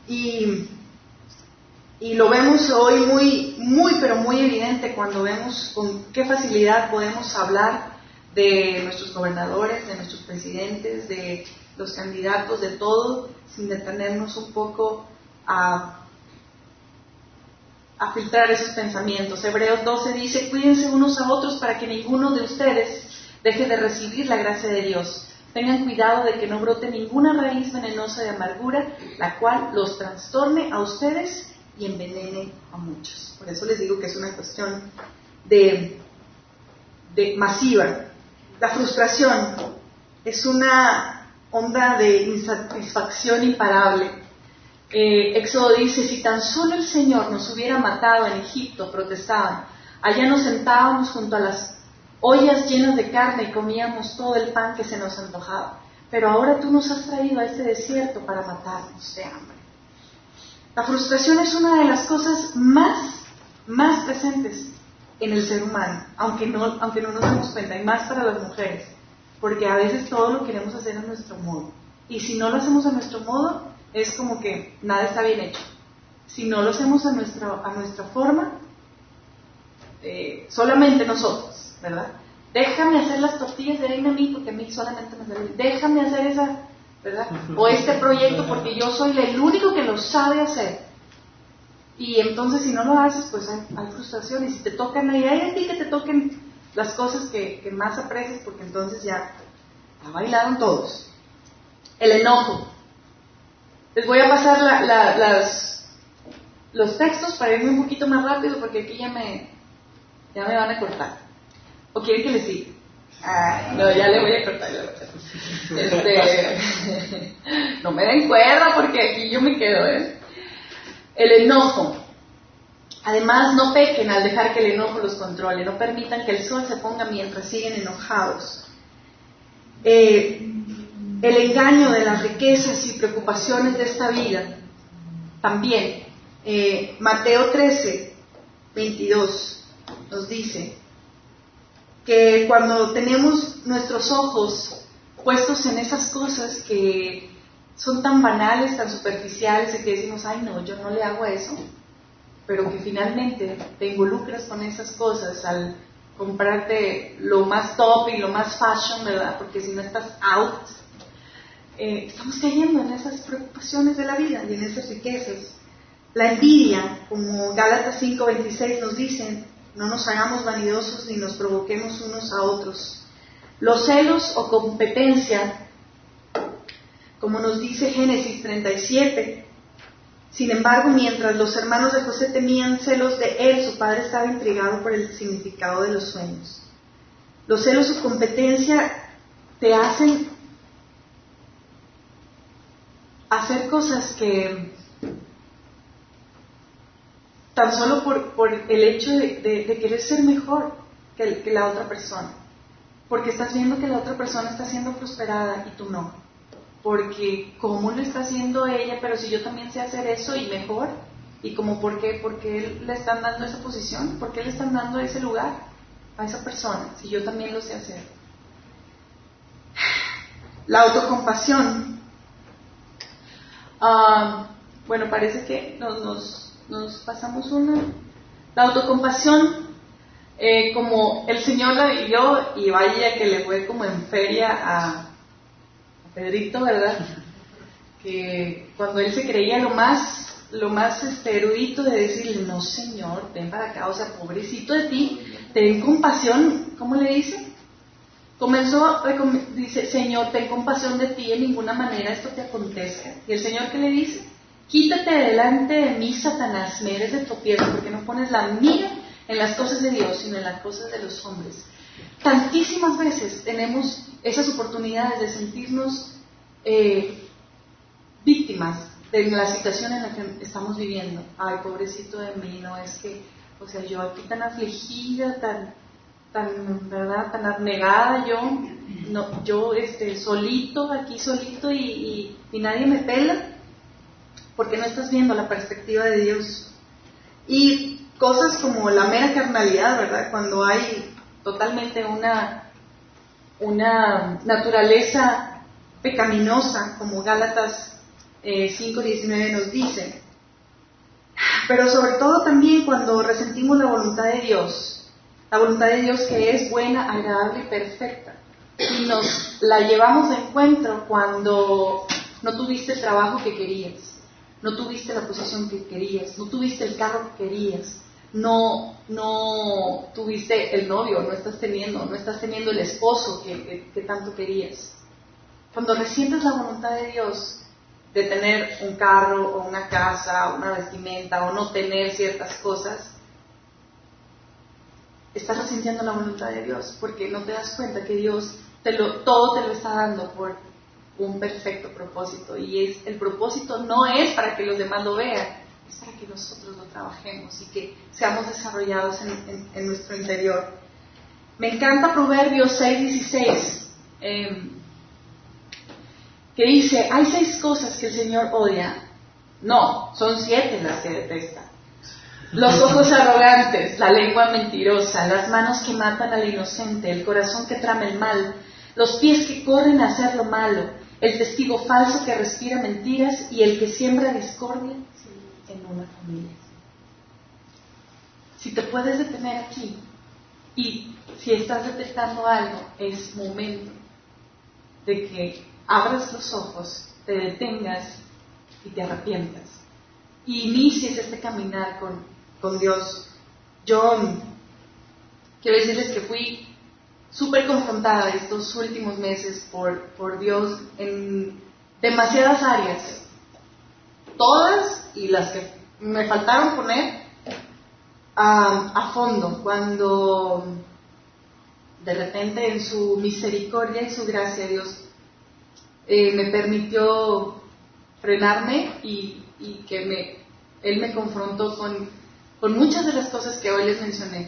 Speaker 1: Y, y lo vemos hoy muy, muy, pero muy evidente cuando vemos con qué facilidad podemos hablar de nuestros gobernadores, de nuestros presidentes, de los candidatos, de todo, sin detenernos un poco a, a filtrar esos pensamientos. Hebreos 12 dice, cuídense unos a otros para que ninguno de ustedes deje de recibir la gracia de Dios. Tengan cuidado de que no brote ninguna raíz venenosa de amargura, la cual los trastorne a ustedes y envenene a muchos. Por eso les digo que es una cuestión de, de masiva. La frustración es una onda de insatisfacción imparable. Eh, Éxodo dice, si tan solo el Señor nos hubiera matado en Egipto, protestaban, allá nos sentábamos junto a las ollas llenas de carne y comíamos todo el pan que se nos antojaba. Pero ahora tú nos has traído a este desierto para matarnos de hambre. La frustración es una de las cosas más, más presentes en el ser humano, aunque no, aunque no nos damos cuenta, y más para las mujeres, porque a veces todo lo queremos hacer a nuestro modo. Y si no lo hacemos a nuestro modo, es como que nada está bien hecho. Si no lo hacemos a nuestra, a nuestra forma, eh, solamente nosotros, ¿verdad? Déjame hacer las tortillas de a mí porque a mí solamente me sale. Déjame hacer esa, ¿verdad? O este proyecto porque yo soy el único que lo sabe hacer. Y entonces si no lo haces, pues hay, frustración. Y si te tocan, ahí hay a ti que te toquen las cosas que, más aprecias, porque entonces ya la bailaron todos. El enojo. Les voy a pasar las, los textos para irme un poquito más rápido, porque aquí ya me, ya me van a cortar. ¿O quieren que le siga? No, ya le voy a cortar. Este, no me den cuerda porque aquí yo me quedo, ¿eh? El enojo. Además, no pequen al dejar que el enojo los controle. No permitan que el sol se ponga mientras siguen enojados. Eh, el engaño de las riquezas y preocupaciones de esta vida. También, eh, Mateo 13, 22 nos dice que cuando tenemos nuestros ojos puestos en esas cosas que son tan banales, tan superficiales, y que decimos, ay no, yo no le hago eso, pero que finalmente te involucras con esas cosas al comprarte lo más top y lo más fashion, ¿verdad? Porque si no estás out, eh, estamos cayendo en esas preocupaciones de la vida y en esas riquezas. La envidia, como Gálatas 5:26 nos dice, no nos hagamos vanidosos ni nos provoquemos unos a otros. Los celos o competencia, como nos dice Génesis 37, sin embargo, mientras los hermanos de José tenían celos de él, su padre estaba intrigado por el significado de los sueños. Los celos o competencia te hacen hacer cosas que tan solo por, el hecho de, querer ser mejor que la otra persona, porque estás viendo que la otra persona está siendo prosperada y tú no, porque cómo lo está haciendo ella, pero si yo también sé hacer eso y mejor, y como por qué, por qué le están dando esa posición, por qué le están dando ese lugar a esa persona, si yo también lo sé hacer. La autocompasión Ah, bueno, parece que nos, nos, pasamos una. La autocompasión, eh, como el Señor la vivió y vaya que le fue como en feria a, Pedrito, ¿verdad? Que cuando él se creía lo más, lo más este, erudito de decirle, no Señor, ven para acá, o sea, pobrecito de ti, ten compasión, ¿cómo le dice? Comenzó, dice, Señor, ten compasión de ti, en ninguna manera esto te acontezca. Y el Señor que le dice, quítate delante de mí, Satanás, me eres de tropiezo, porque no pones la mira en las cosas de Dios, sino en las cosas de los hombres. Tantísimas veces tenemos esas oportunidades de sentirnos eh, víctimas de la situación en la que estamos viviendo. Ay, pobrecito de mí, no es que, o sea, yo aquí tan afligida, tan tan, ¿verdad? Tan abnegada yo, no, yo este, solito, aquí solito y, y, nadie me pela, porque no estás viendo la perspectiva de Dios. Y cosas como la mera carnalidad, ¿verdad? Cuando hay totalmente una, una naturaleza pecaminosa, como Gálatas eh, 5.19 nos dice. Pero sobre todo también cuando resentimos la voluntad de Dios, la voluntad de Dios que es buena, agradable y perfecta. Y nos la llevamos de encuentro cuando no tuviste el trabajo que querías, no tuviste la posición que querías, no tuviste el carro que querías, no, no tuviste el novio, no estás teniendo, no estás teniendo el esposo que, que tanto querías. Cuando resientes la voluntad de Dios de tener un carro o una casa, una vestimenta o no tener ciertas cosas, estás resintiendo la voluntad de Dios, porque no te das cuenta que Dios te lo, todo te lo está dando por un perfecto propósito. Y es, el propósito no es para que los demás lo vean, es para que nosotros lo trabajemos y que seamos desarrollados en, nuestro interior. Me encanta Proverbios 6:16, eh, que dice, hay seis cosas que el Señor odia. No, son siete las que detesta. Los ojos arrogantes, la lengua mentirosa, las manos que matan al inocente, el corazón que trama el mal, los pies que corren a hacer lo malo, el testigo falso que respira mentiras y el que siembra discordia en una familia. Si te puedes detener aquí y si estás detectando algo, es momento de que abras los ojos, te detengas y te arrepientas. Y inicies este caminar con con Dios. Yo quiero decirles que fui súper confrontada estos últimos meses por, por Dios en demasiadas áreas. Todas y las que me faltaron poner a fondo. Cuando de repente en su misericordia y su gracia Dios eh, me permitió frenarme y, que me, Él me confrontó con, con muchas de las cosas que hoy les mencioné.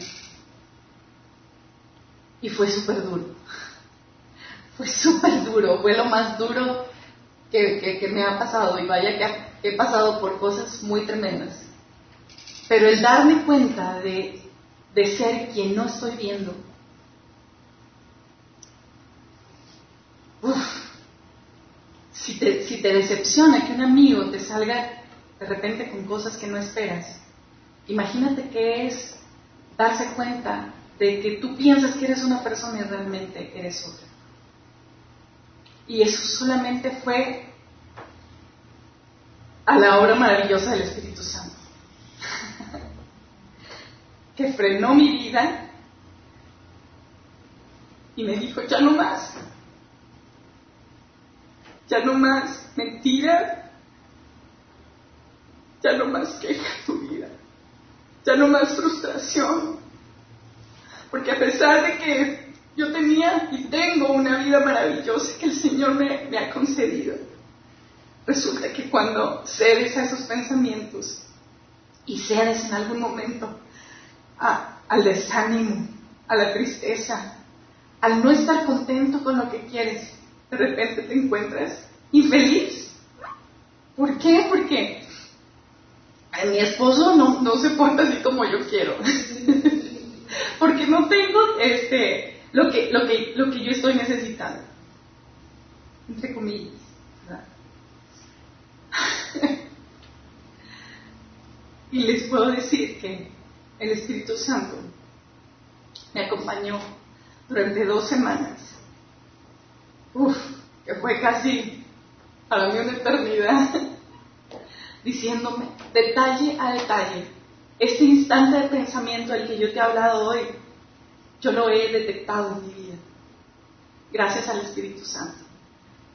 Speaker 1: Y fue súper duro. Fue súper duro, fue lo más duro que, me ha pasado y vaya que he pasado por cosas muy tremendas. Pero el darme cuenta de, de ser quien no estoy viendo, si te, si te decepciona que un amigo te salga de repente con cosas que no esperas, imagínate que es darse cuenta de que tú piensas que eres una persona y realmente eres otra. Y eso solamente fue a la obra maravillosa del Espíritu Santo, que frenó mi vida y me dijo, ya no más, ya no más mentira, ya no más queja tu vida, ya no más frustración, porque a pesar de que yo tenía y tengo una vida maravillosa que el Señor me, ha concedido, resulta que cuando cedes a esos pensamientos y cedes en algún momento al desánimo, a la tristeza, al no estar contento con lo que quieres, de repente te encuentras infeliz. ¿Por qué? Porque mi esposo no, no se porta así como yo quiero. Porque no tengo este, lo, que, lo, que, lo que yo estoy necesitando. Entre comillas. y les puedo decir que el Espíritu Santo me acompañó durante dos semanas Uf, que fue casi para mí una eternidad, diciéndome detalle a detalle, este instante de pensamiento del que yo te he hablado hoy, yo lo he detectado en mi vida, gracias al Espíritu Santo,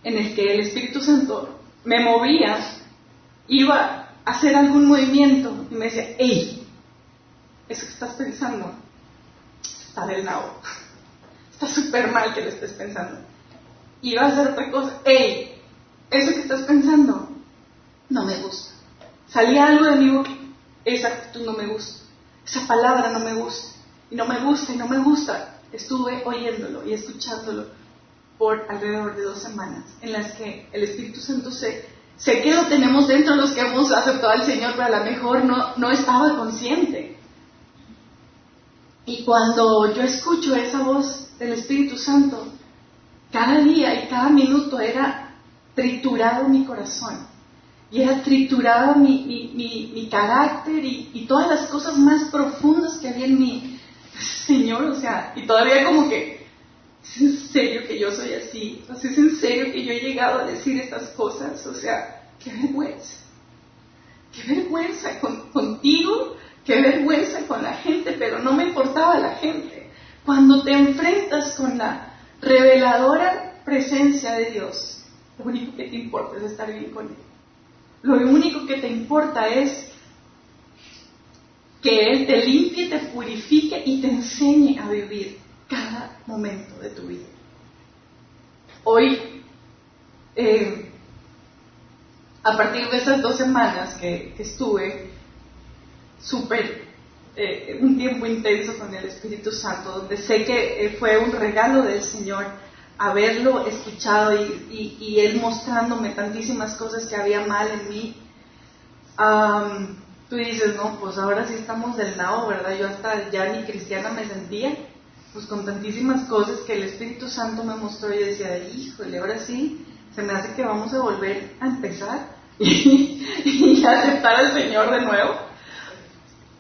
Speaker 1: en el que el Espíritu Santo me movía, iba a hacer algún movimiento y me decía, hey, eso que estás pensando está del lado, está súper mal que lo estés pensando va a hacer otra cosa. ¡Ey! Eso que estás pensando no me gusta. Salía algo de mi boca, esa actitud no me gusta. Esa palabra no me gusta. Y no me gusta y no me gusta. Estuve oyéndolo y escuchándolo por alrededor de dos semanas en las que el Espíritu Santo se, sé que lo tenemos dentro los que hemos aceptado al Señor, pero a lo mejor no, no estaba consciente. Y cuando yo escucho esa voz del Espíritu Santo, cada día y cada minuto era triturado mi corazón y era triturado mi, mi, carácter y, todas las cosas más profundas que había en mí. Señor, o sea, y todavía como que, ¿es en serio que yo soy así? ¿es en serio que yo he llegado a decir estas cosas? O sea, qué vergüenza. Qué vergüenza contigo, qué vergüenza con la gente, pero no me importaba la gente. Cuando te enfrentas con la reveladora presencia de Dios, lo único que te importa es estar bien con Él. Lo único que te importa es que Él te limpie, te purifique y te enseñe a vivir cada momento de tu vida. Hoy, eh, a partir de esas dos semanas que, que estuve súper eh, un tiempo intenso con el Espíritu Santo, donde sé que eh, fue un regalo del Señor haberlo escuchado y, Él mostrándome tantísimas cosas que había mal en mí. Tú dices, no, pues ahora sí estamos del lado, ¿verdad? Yo hasta ya ni cristiana me sentía, pues con tantísimas cosas que el Espíritu Santo me mostró y decía, híjole, ahora sí, se me hace que vamos a volver a empezar y, y aceptar al Señor de nuevo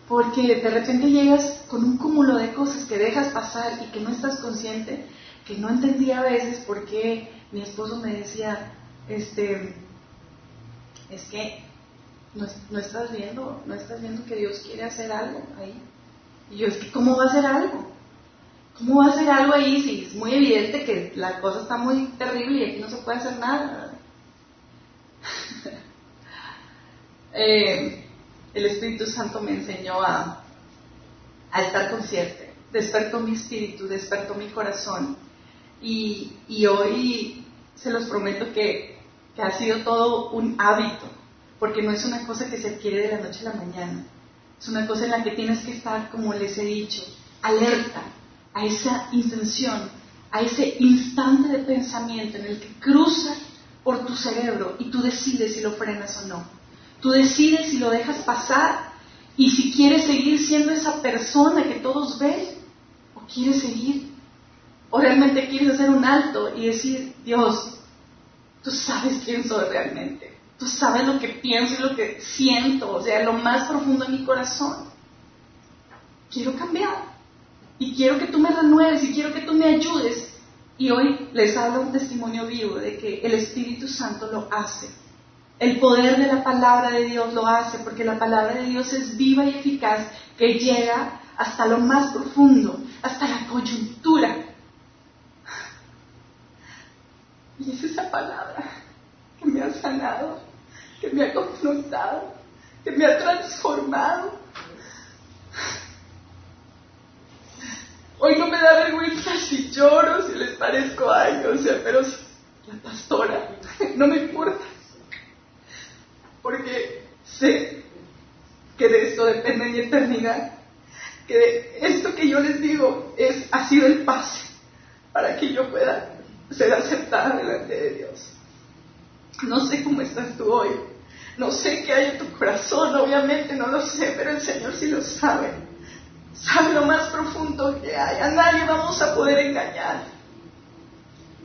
Speaker 1: porque de repente llegas con un cúmulo de cosas que dejas pasar y que no estás consciente, que no entendía a veces por qué mi esposo me decía, este, es que no, estás viendo, no estás viendo que Dios quiere hacer algo ahí. Y yo, es que ¿cómo va a hacer algo? ¿Cómo va a hacer algo ahí si es muy evidente que la cosa está muy terrible y aquí no se puede hacer nada? eh, el Espíritu Santo me enseñó a, estar consciente despertó mi espíritu, despertó mi corazón. Y, hoy se los prometo que, que ha sido todo un hábito, porque no es una cosa que se adquiere de la noche a la mañana. Es una cosa en la que tienes que estar, como les he dicho, alerta a esa intención, a ese instante de pensamiento en el que cruza por tu cerebro y tú decides si lo frenas o no. Tú decides si lo dejas pasar y si quieres seguir siendo esa persona que todos ven o quieres seguir o realmente quieres hacer un alto y decir, Dios, tú sabes quién soy realmente. Tú sabes lo que pienso y lo que siento, o sea, lo más profundo de mi corazón. Quiero cambiar. Y quiero que tú me renueves y quiero que tú me ayudes. Y hoy les hablo un testimonio vivo de que el Espíritu Santo lo hace. El poder de la palabra de Dios lo hace porque la palabra de Dios es viva y eficaz que llega hasta lo más profundo, hasta la coyuntura. Y es esa palabra que me ha sanado, que me ha confrontado, que me ha transformado. Hoy no me da vergüenza si lloro, si les parezco algo, o sea, pero la pastora, no me importa. Porque sé que de esto depende mi eternidad, que de esto que yo les digo es, ha sido el pase para que yo pueda ser aceptada delante de Dios. No sé cómo estás tú hoy. No sé qué hay en tu corazón, obviamente no lo sé, pero el Señor sí lo sabe. Sabe lo más profundo que hay. A nadie vamos a poder engañar.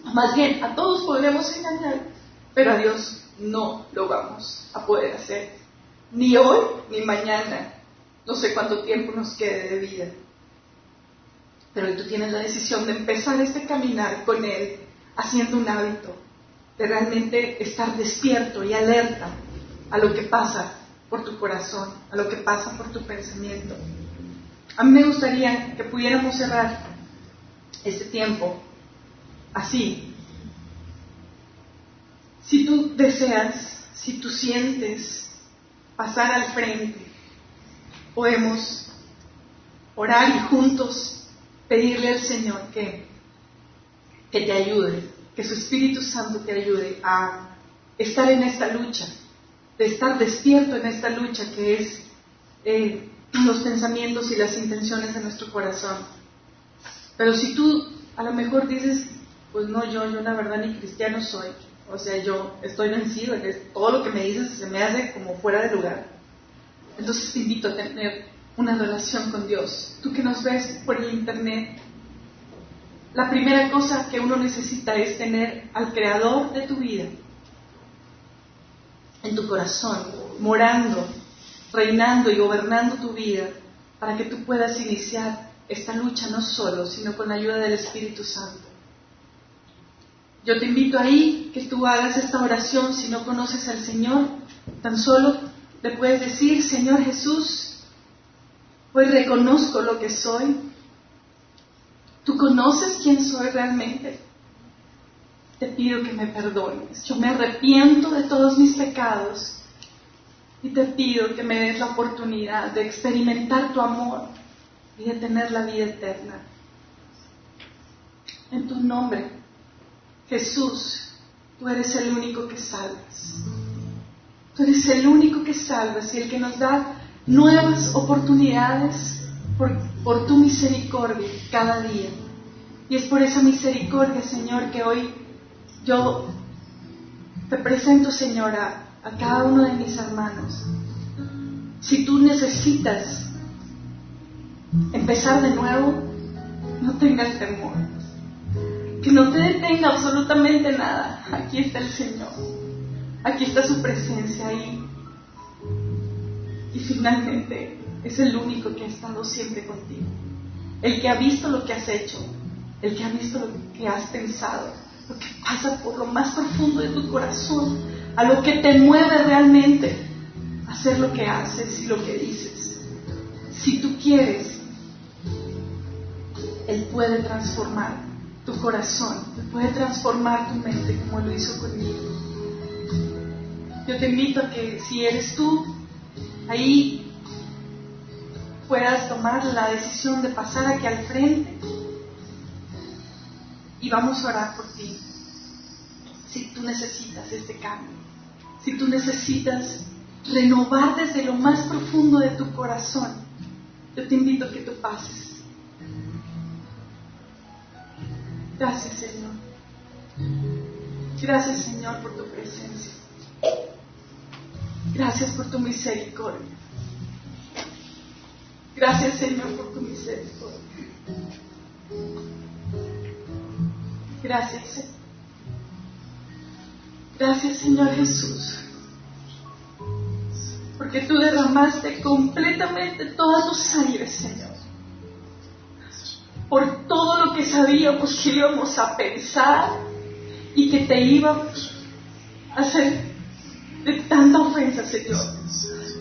Speaker 1: Más bien, a todos podemos engañar, pero a Dios no lo vamos a poder hacer. Ni hoy ni mañana. No sé cuánto tiempo nos quede de vida. Pero tú tienes la decisión de empezar este caminar con Él, haciendo un hábito, de realmente estar despierto y alerta a lo que pasa por tu corazón, a lo que pasa por tu pensamiento. A mí me gustaría que pudiéramos cerrar este tiempo así. Si tú deseas, si tú sientes pasar al frente, podemos orar y juntos pedirle al Señor que, que te ayude, que su Espíritu Santo te ayude a estar en esta lucha, de estar despierto en esta lucha que es eh, los pensamientos y las intenciones de nuestro corazón. Pero si tú a lo mejor dices, pues no, yo, yo la verdad ni cristiano soy, o sea, yo estoy vencido, todo lo que me dices se me hace como fuera de lugar. Entonces te invito a tener una relación con Dios. Tú que nos ves por el internet, la primera cosa que uno necesita es tener al creador de tu vida en tu corazón, morando, reinando y gobernando tu vida, para que tú puedas iniciar esta lucha no solo, sino con la ayuda del Espíritu Santo. Yo te invito ahí que tú hagas esta oración si no conoces al Señor, tan solo le puedes decir, Señor Jesús, hoy reconozco lo que soy, Tú conoces quién soy realmente. Te pido que me perdones. Yo me arrepiento de todos mis pecados y te pido que me des la oportunidad de experimentar tu amor y de tener la vida eterna. En tu nombre, Jesús, tú eres el único que salvas. Tú eres el único que salvas y el que nos da nuevas oportunidades por, por tu misericordia cada día. Y es por esa misericordia, Señor, que hoy yo te presento, Señor, a, cada uno de mis hermanos. Si tú necesitas empezar de nuevo, no tengas temor. Que no te detenga absolutamente nada. Aquí está el Señor. Aquí está su presencia ahí. Y finalmente es el único que ha estado siempre contigo. El que ha visto lo que has hecho, el que ha visto lo que has pensado, lo que pasa por lo más profundo de tu corazón, a lo que te mueve realmente hacer lo que haces y lo que dices. Si tú quieres, Él puede transformar tu corazón, Él puede transformar tu mente como lo hizo conmigo. Yo te invito a que si eres tú, ahí puedas tomar la decisión de pasar aquí al frente y vamos a orar por ti. Si tú necesitas este cambio, si tú necesitas renovar desde lo más profundo de tu corazón, yo te invito a que tú pases. Gracias, Señor. Gracias, Señor, por tu presencia. Gracias por tu misericordia. Gracias, Señor, por tu misericordia. Gracias, Señor. Gracias, Señor Jesús. Porque tú derramaste completamente toda tu sangre, Señor. Por todo lo que sabíamos que íbamos a pensar y que te íbamos a hacer de tanta ofensa, Señor.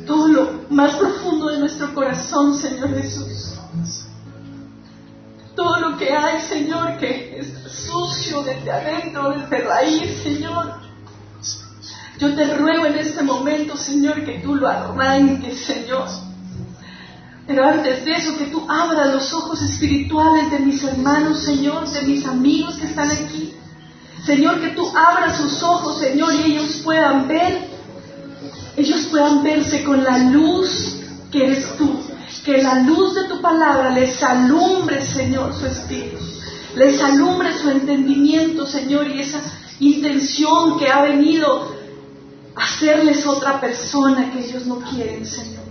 Speaker 1: Todo lo más profundo de nuestro corazón, Señor Jesús. Todo lo que hay, Señor, que es sucio desde adentro, desde raíz, Señor. Yo te ruego en este momento, Señor, que tú lo arranques, Señor. Pero antes de eso, que tú abras los ojos espirituales de mis hermanos, Señor, de mis amigos que están aquí. Señor, que tú abras sus ojos, Señor, y ellos puedan ver, ellos puedan verse con la luz que eres tú. Que la luz de tu palabra les alumbre, Señor, su espíritu. Les alumbre su entendimiento, Señor, y esa intención que ha venido a hacerles otra persona que ellos no quieren, Señor.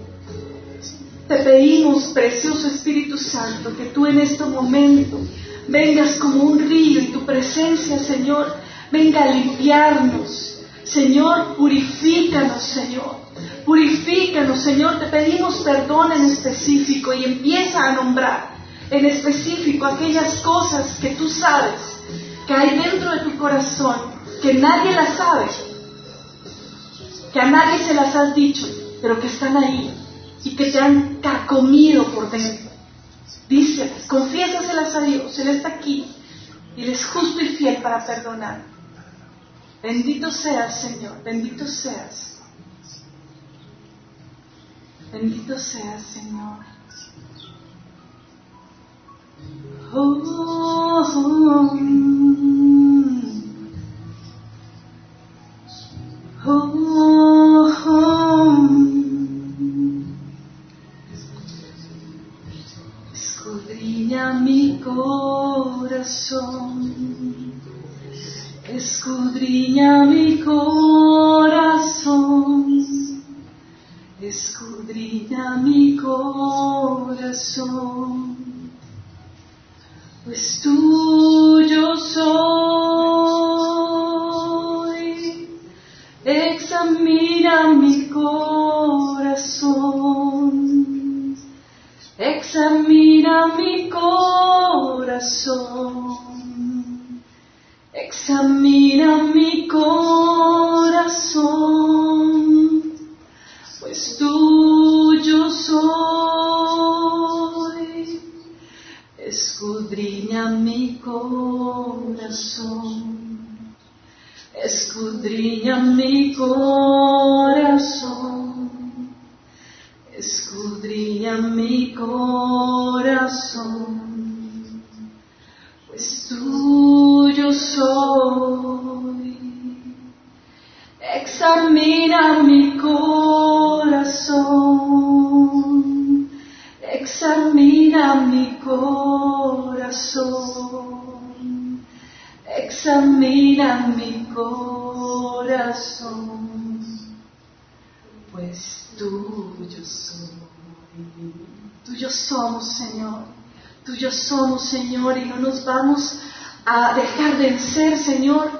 Speaker 1: Te pedimos, precioso Espíritu Santo, que tú en este momento vengas como un río y tu presencia, Señor, venga a limpiarnos. Señor, purifícanos, Señor. Purifícanos, Señor. Te pedimos perdón en específico y empieza a nombrar en específico aquellas cosas que tú sabes que hay dentro de tu corazón, que nadie las sabe, que a nadie se las has dicho, pero que están ahí y que te han carcomido por dentro. Dícelas, confiésaselas a Dios, Él está aquí y Él es justo y fiel para perdonar. Bendito seas, Señor, bendito seas. Bendito seas, Señor. Oh, oh, oh, Señor, y no nos vamos a dejar vencer, Señor,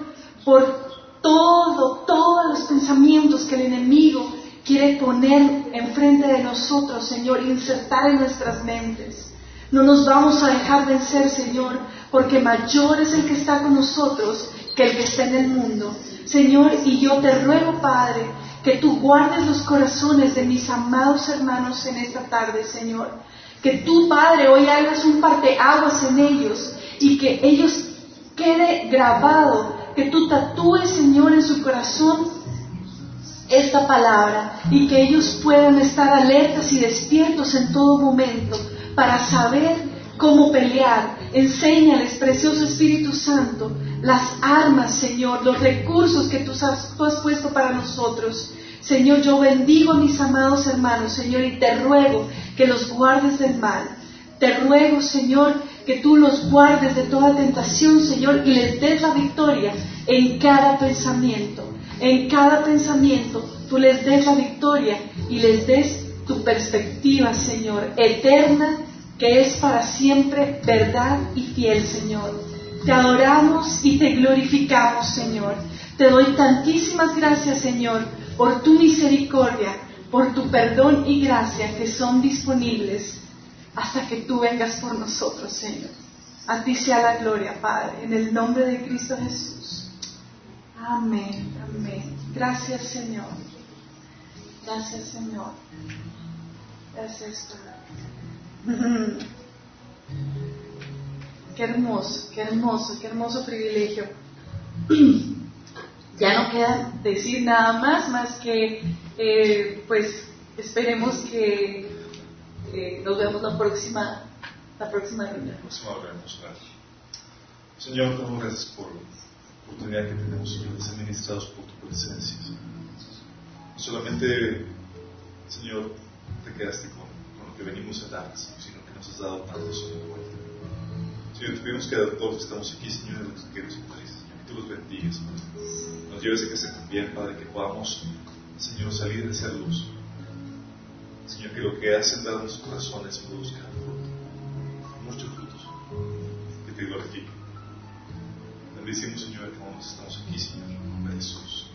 Speaker 1: por todo, todos los pensamientos que el enemigo quiere poner enfrente de nosotros, Señor, insertar en nuestras mentes. No nos vamos a dejar vencer, Señor, porque mayor es el que está con nosotros que el que está en el mundo. Señor, y yo te ruego, Padre, que tú guardes los corazones de mis amados hermanos en esta tarde, Señor. Que tú, Padre, hoy hagas un parteaguas en ellos y que ellos quede grabado, que tú tatúes, Señor, en su corazón esta palabra y que ellos puedan estar alertas y despiertos en todo momento para saber cómo pelear. Enséñales, precioso Espíritu Santo, las armas, Señor, los recursos que tú has, tú has puesto para nosotros. Señor, yo bendigo a mis amados hermanos, Señor, y te ruego que los guardes del mal. Te ruego, Señor, que tú los guardes de toda tentación, Señor, y les des la victoria en cada pensamiento. En cada pensamiento tú les des la victoria y les des tu perspectiva, Señor, eterna, que es para siempre verdad y fiel, Señor. Te adoramos y te glorificamos, Señor. Te doy tantísimas gracias, Señor, por tu misericordia, por tu perdón y gracia que son disponibles hasta que tú vengas por nosotros, Señor. A ti sea la gloria, Padre, en el nombre de Cristo Jesús. Amén, amén. Gracias, Señor. Gracias, Señor. Gracias, Padre. Qué hermoso, qué hermoso, qué hermoso privilegio. Ya no queda decir nada más, más que, eh, pues, esperemos que eh, nos vemos la próxima, la próxima reunión. La próxima
Speaker 2: Señor, te gracias por la oportunidad que tenemos, de ser ministrados por tu presencia. No solamente, Señor, te quedaste con, lo que venimos a dar, sino que nos has dado tanto, Señor, Señor, te pedimos que todos estamos aquí, Señor, los que quieres Señor, que tú los bendigas, Señor nos que se convierta, de que podamos, Señor, salir de esa luz. Señor, que lo que haces en nuestros corazones produzca fruto, muchos frutos, que te glorifiquen. Bendecimos, Señor, que estamos aquí, Señor, en nombre de Jesús.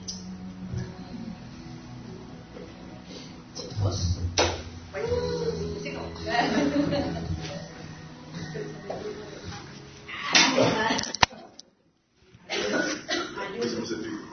Speaker 2: Ayúdame.